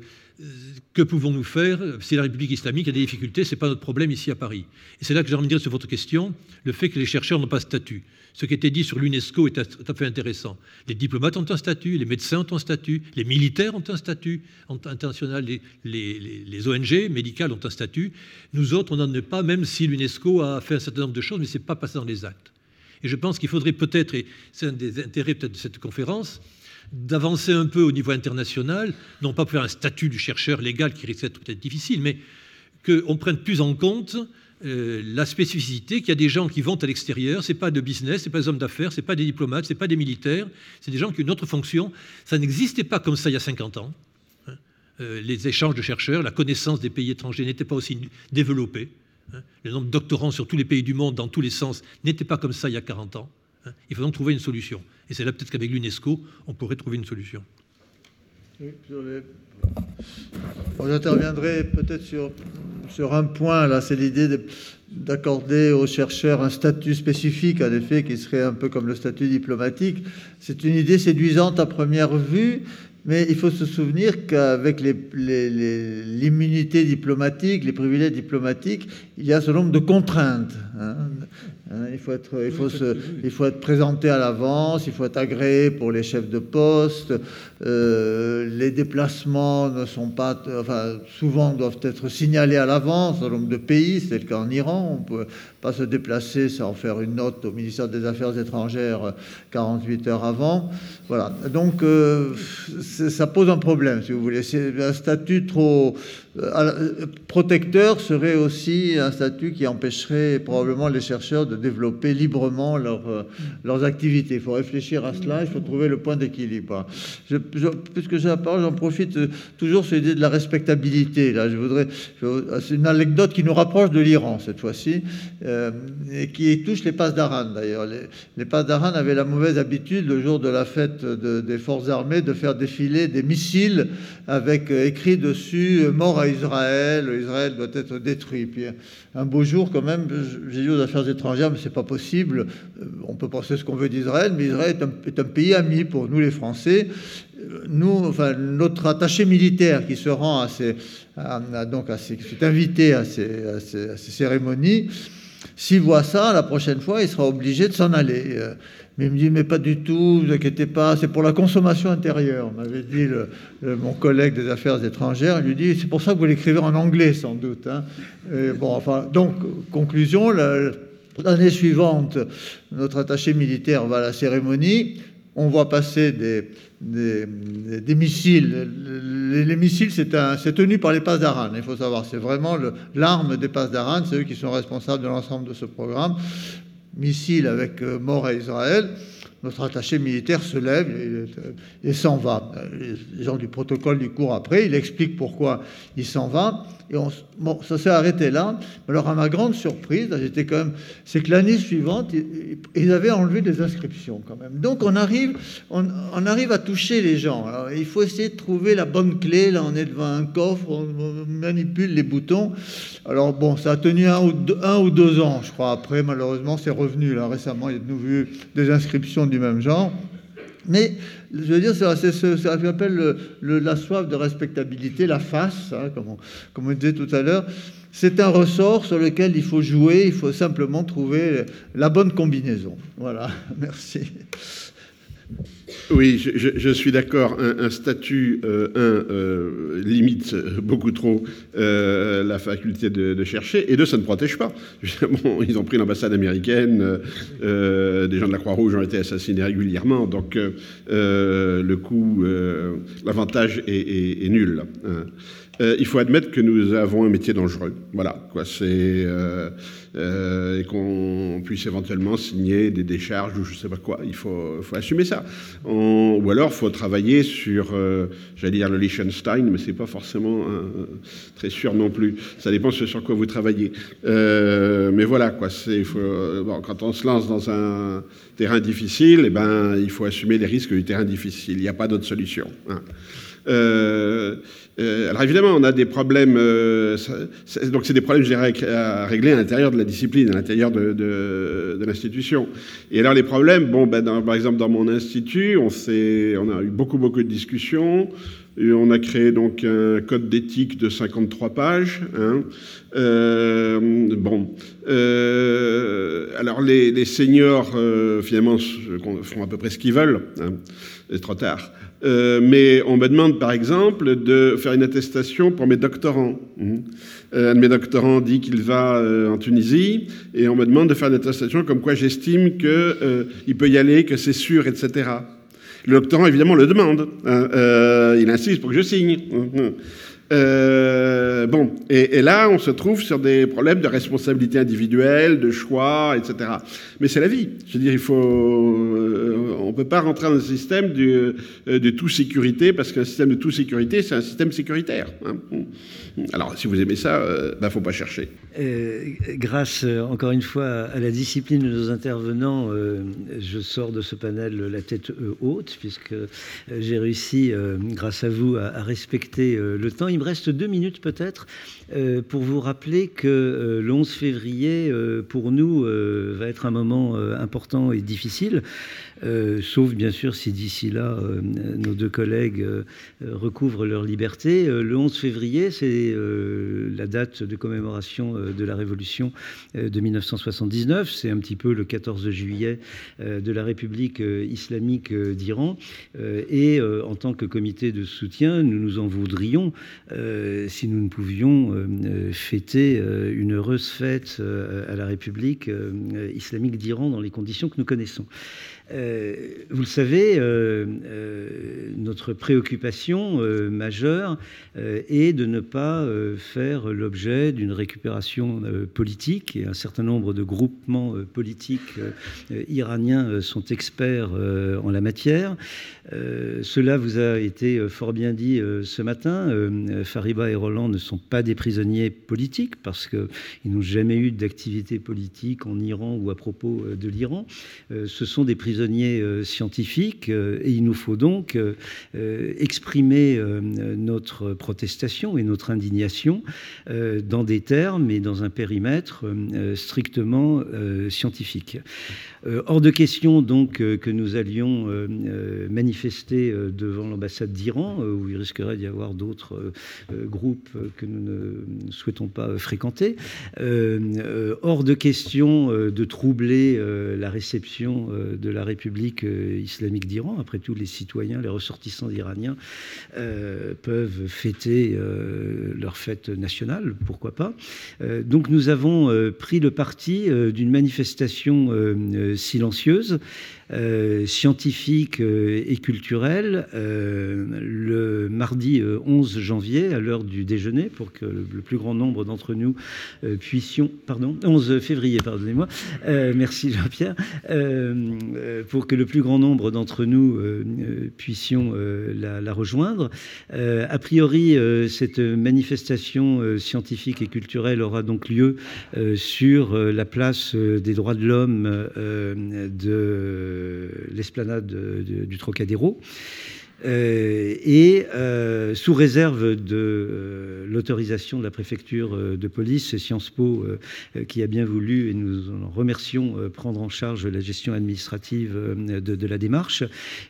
que pouvons-nous faire? Si la République islamique a des difficultés, ce n'est pas notre problème ici à Paris. Et c'est là que j'ai envie dire sur votre question, le fait que les chercheurs n'ont pas statut. Ce qui a été dit sur l'UNESCO est tout à fait intéressant. Les diplomates ont un statut, les médecins ont un statut, les militaires ont un statut international, les, ONG médicales ont un statut. Nous autres, on n'en est pas, même si l'UNESCO a fait un certain nombre de choses, mais ce n'est pas passé dans les actes. Et je pense qu'il faudrait peut-être, et c'est un des intérêts peut-être de cette conférence, d'avancer un peu au niveau international, non pas pour un statut du chercheur légal qui risque d'être peut-être difficile, mais qu'on prenne plus en compte euh, la spécificité qu'il y a des gens qui vont à l'extérieur, ce n'est pas de business, ce n'est pas des hommes d'affaires, ce n'est pas des diplomates, ce n'est pas des militaires, c'est des gens qui ont une autre fonction. Ça n'existait pas comme ça il y a 50 ans. Hein. Euh, les échanges de chercheurs, la connaissance des pays étrangers n'était pas aussi développée. Hein. Le nombre de doctorants sur tous les pays du monde, dans tous les sens, n'était pas comme ça il y a 40 ans. Hein. Il faut donc trouver une solution. Et c'est là peut-être qu'avec l'UNESCO, on pourrait trouver une solution. J'interviendrai peut-être sur, sur un point, là, c'est l'idée d'accorder aux chercheurs un statut spécifique, en effet, qui serait un peu comme le statut diplomatique. C'est une idée séduisante à première vue, mais il faut se souvenir qu'avec l'immunité diplomatique, les privilèges diplomatiques, il y a ce nombre de contraintes. Hein. Hein, il, faut être, il, faut se, il faut être présenté à l'avance, il faut être agréé pour les chefs de poste. Euh, les déplacements ne sont pas, enfin, souvent doivent être signalés à l'avance dans nombre de pays. C'est le cas en Iran. On peut pas se déplacer sans faire une note au ministère des Affaires étrangères 48 heures avant. Voilà. Donc, euh, ça pose un problème, si vous voulez. Un statut trop euh, protecteur serait aussi un statut qui empêcherait probablement les chercheurs de développer librement euh, leurs activités. Il faut réfléchir à cela, il faut trouver le point d'équilibre. Puisque j'ai la parole, j'en profite euh, toujours sur l'idée de la respectabilité. Là, je voudrais, c'est une anecdote qui nous rapproche de l'Iran cette fois-ci, et qui touche les passes d'Aran d'ailleurs. Les, les d'Aran avaient la mauvaise habitude, le jour de la fête des forces armées, de faire défiler des missiles avec écrit dessus mort à Israël, Israël doit être détruit. Puis un beau jour, quand même, j'ai dit aux affaires étrangères, mais c'est pas possible. Euh, on peut penser ce qu'on veut d'Israël, mais Israël est un, pays ami pour nous, les Français. Notre attaché militaire qui se rend à ces, donc à ces, qui est invité à ces, cérémonies, s'il voit ça, la prochaine fois, il sera obligé de s'en aller. Euh, mais il me dit, mais pas du tout, vous inquiétez pas, c'est pour la consommation intérieure, m'avait dit mon collègue des affaires étrangères. Il lui dit, c'est pour ça que vous l'écrivez en anglais, sans doute. Hein. donc, conclusion, l'année suivante, notre attaché militaire va à la cérémonie, on voit passer des, missiles. Les, missiles, c'est tenu par les passes d'Aran, il faut savoir. C'est vraiment l'arme des passes d'Aran, c'est eux qui sont responsables de l'ensemble de ce programme missile avec euh, mort à Israël, notre attaché militaire se lève et, s'en va. Les gens du protocole du cours après, il explique pourquoi il s'en va. Et bon, ça s'est arrêté là. Alors, à ma grande surprise, j'étais quand même, c'est que l'année suivante, ils avaient enlevé des inscriptions quand même. Donc, on arrive, on, arrive à toucher les gens. il faut essayer de trouver la bonne clé. Là, on est devant un coffre, on, manipule les boutons. Alors, bon, ça a tenu un ou, deux, ans, je crois. Après, malheureusement, c'est revenu. Récemment, il y a de nouveau des inscriptions du même genre. Mais je veux dire, c'est ce qu'on appelle la soif de respectabilité, la face, hein, comme, on, disait tout à l'heure. C'est un ressort sur lequel il faut jouer, il faut simplement trouver la bonne combinaison. Voilà, [laughs] merci. Oui, je, suis d'accord. Un, statut, euh, un, euh, limite beaucoup trop euh, la faculté de, chercher, et deux, ça ne protège pas. [laughs] ils ont pris l'ambassade américaine, des gens de la Croix-Rouge ont été assassinés régulièrement, donc le coût, l'avantage est, nul. Hein. Il faut admettre que nous avons un métier dangereux. Voilà, quoi. C'est euh, et qu'on puisse éventuellement signer des décharges ou je ne sais pas quoi. Il faut, faut assumer ça. ou alors, il faut travailler sur, j'allais dire le Liechtenstein, mais c'est pas forcément très sûr non plus. Ça dépend sur quoi vous travaillez. mais voilà, quoi. C'est, quand on se lance dans un terrain difficile, eh ben, il faut assumer les risques du terrain difficile. Il n'y a pas d'autre solution. Hein. Euh, euh, alors évidemment, on a des problèmes. Euh, donc c'est des problèmes, je dirais, à régler à l'intérieur de la discipline, à l'intérieur de, l'institution. Et alors les problèmes, bon, ben, par exemple dans mon institut, on, on a eu beaucoup beaucoup de discussions. Et on a créé donc un code d'éthique de 53 pages. Hein. bon, alors les, seniors finalement font à peu près ce qu'ils veulent. Hein. C'est trop tard. Euh, mais on me demande par exemple de faire une attestation pour mes doctorants. Mmh. Euh, un de mes doctorants dit qu'il va euh, en Tunisie et on me demande de faire une attestation comme quoi j'estime qu'il peut y aller, que c'est sûr, etc. Le doctorant évidemment le demande. Hein. il insiste pour que je signe. Mmh. Euh, bon, et, là, on se trouve sur des problèmes de responsabilité individuelle, de choix, etc. Mais c'est la vie. Je veux dire, il faut, euh, on peut pas rentrer dans un système de, euh, de tout sécurité parce qu'un système de tout sécurité, c'est un système sécuritaire. Hein. Alors, si vous aimez ça, ne bah, faut pas chercher. grâce, encore une fois, à la discipline de nos intervenants, je sors de ce panel la tête haute, puisque j'ai réussi, grâce à vous, à, à respecter le temps il me reste deux minutes peut-être pour vous rappeler que euh, le 11 février, euh, pour nous, va être un moment important et difficile. Euh, sauf bien sûr si d'ici là euh, nos deux collègues euh, recouvrent leur liberté. le 11 février, c'est la date de commémoration de la Révolution de 1979. C'est un petit peu le 14 juillet de la République islamique d'Iran. et en tant que comité de soutien, nous nous en voudrions si nous ne pouvions fêter une heureuse fête à la République islamique d'Iran dans les conditions que nous connaissons. Euh, vous le savez, euh, euh, notre préoccupation majeure est de ne pas faire l'objet d'une récupération politique et un certain nombre de groupements politiques iraniens sont experts en la matière. cela vous a été fort bien dit ce matin. Fariba et Roland ne sont pas des prisonniers politiques parce qu'ils n'ont jamais eu d'activité politique en Iran ou à propos de l'Iran. ce sont des prisonniers euh, scientifiques euh, et il nous faut donc euh, exprimer notre protestation et notre indignation dans des termes et dans un périmètre strictement scientifique. Hors de question donc que nous allions manifester devant l'ambassade d'Iran, où il risquerait d'y avoir d'autres groupes que nous ne souhaitons pas fréquenter. Hors de question de troubler la réception de la République euh, islamique d'Iran. Après tout, les citoyens, les ressortissants iraniens euh, peuvent fêter euh, leur fête nationale, pourquoi pas. donc nous avons pris le parti d'une manifestation silencieuse euh, scientifique euh, et culturelle euh, le mardi 11 janvier à l'heure du déjeuner pour que le, plus grand nombre d'entre nous puissions, pardon, 11 février, pardonnez-moi, merci Jean-Pierre, pour que le plus grand nombre d'entre nous puissions la, la, rejoindre. a priori, cette manifestation scientifique et culturelle aura donc lieu sur la place des droits de l'homme de l'esplanade du Trocadéro. Euh, et euh, sous réserve de euh, l'autorisation de la préfecture de police, Sciences Po qui a bien voulu, et nous en remercions, prendre en charge la gestion administrative de, la démarche.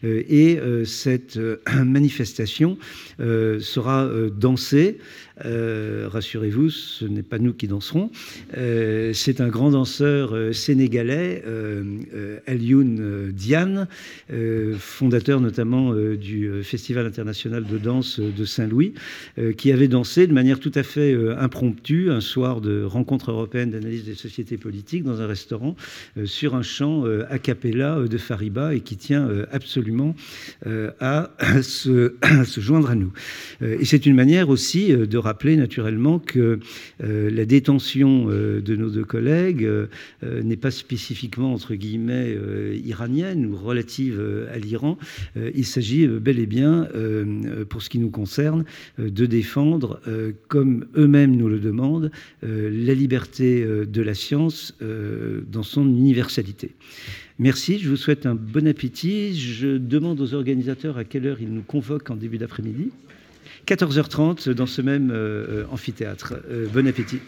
et cette [clears throat] manifestation sera dansée euh, rassurez-vous, ce n'est pas nous qui danserons. Euh, c'est un grand danseur euh, sénégalais, Elioun Diane, fondateur notamment du Festival international de danse de Saint-Louis, qui avait dansé de manière tout à fait impromptue un soir de rencontre européenne d'analyse des sociétés politiques dans un restaurant sur un chant a cappella de Fariba et qui tient absolument à [coughs] se, [coughs] se, joindre à nous. Et c'est une manière aussi de rappeler naturellement que la détention de nos deux collègues n'est pas spécifiquement, entre guillemets, iranienne ou relative à l'Iran. Il s'agit bel et bien, pour ce qui nous concerne, de défendre, comme eux-mêmes nous le demandent, la liberté de la science dans son universalité. Merci, je vous souhaite un bon appétit. Je demande aux organisateurs à quelle heure ils nous convoquent en début d'après-midi. 14h30 dans ce même amphithéâtre. bon appétit.